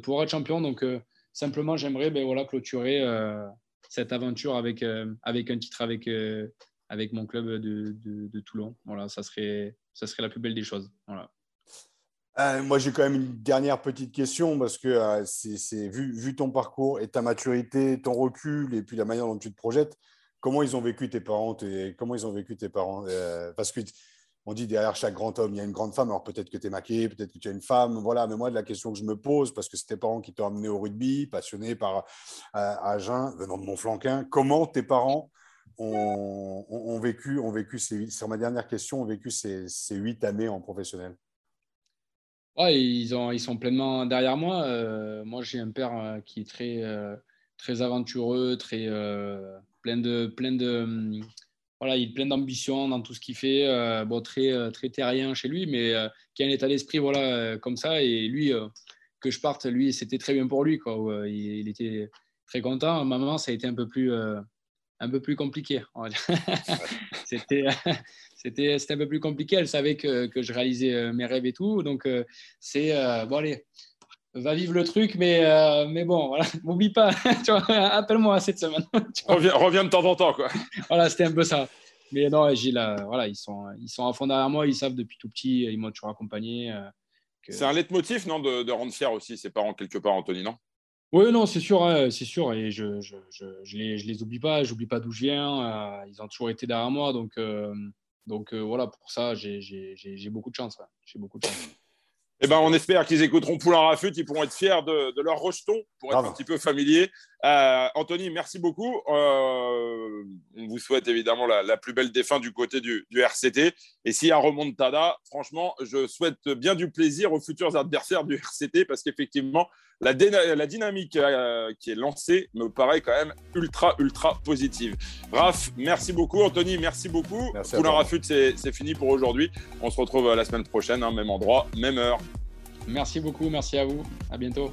pouvoir être champion. Donc, simplement, j'aimerais ben, voilà, clôturer cette aventure avec, un titre avec, mon club de, Toulon. Voilà, ça serait, ça serait la plus belle des choses. Euh, moi, j'ai quand même une dernière petite question parce que euh, c'est vu, ton parcours et ta maturité, ton recul et puis la manière dont tu te projettes, comment ils ont vécu tes parents et Comment ils ont vécu tes parents? Euh, Parce que on dit derrière chaque grand homme, il y a une grande femme. Alors peut-être que tu es maquillé, peut-être que tu es une femme. Voilà, mais moi, la question que je me pose, parce que c'est tes parents qui t'ont amené au rugby, passionné par Agen, venant de Montflanquin, comment tes parents ont, vécu, ont vécu ces, sur ma dernière question, ont vécu ces huit années en professionnel? Ouais, ils, ont, ils sont pleinement derrière moi. Euh, moi, j'ai un père euh, qui est très, euh, très aventureux, très, plein de. Plein de hum, voilà, il est plein d'ambition dans tout ce qu'il fait, bon, très, très terrien chez lui, mais qui a un état d'esprit voilà, comme ça. Et lui, que je parte, lui, c'était très bien pour lui. Quoi. Il, était très content. Maman, ça a été un peu plus, peu plus compliqué. c'était, c'était, c'était un peu plus compliqué. Elle savait que, que, je réalisais euh, mes rêves et tout. Donc, euh, c'est euh, bon, allez, va vivre le truc, mais, mais bon, voilà, m'oublie pas. appelle-moi cette semaine. reviens, reviens de temps en temps. Quoi. voilà, c'était un peu ça. Mais non, Gilles, voilà, ils sont, ils sont à fond derrière moi. Ils savent depuis tout petit, ils m'ont toujours accompagné. C'est un leitmotiv, non, de, de rendre fier aussi ses parents quelque part, Anthony, non? Oui, non, c'est sûr, hein, c'est sûr. Et je je, je, je, les, je les oublie pas, j'oublie pas d'où je viens. Euh, ils ont toujours été derrière moi. Donc, euh, donc euh, voilà, pour ça, j'ai beaucoup de chance. J'ai beaucoup de chance. Eh ben, on espère qu'ils écouteront Poulain Rafut, ils pourront être fiers de, de leur rejeton pour être un petit peu familier. Euh, Anthony, merci beaucoup. Euh, on vous souhaite évidemment la, plus belle fins du côté du, RCT. Et s'il y a remontada, franchement, je souhaite bien du plaisir aux futurs adversaires du RCT parce qu'effectivement, la, la, dynamique euh, qui est lancée me paraît quand même ultra, ultra positive. Raph, merci beaucoup. Anthony, merci beaucoup. Merci Poulain Rafut, c'est fini pour aujourd'hui. On se retrouve la semaine prochaine, hein, même endroit, même heure. Merci beaucoup. Merci à vous. À bientôt.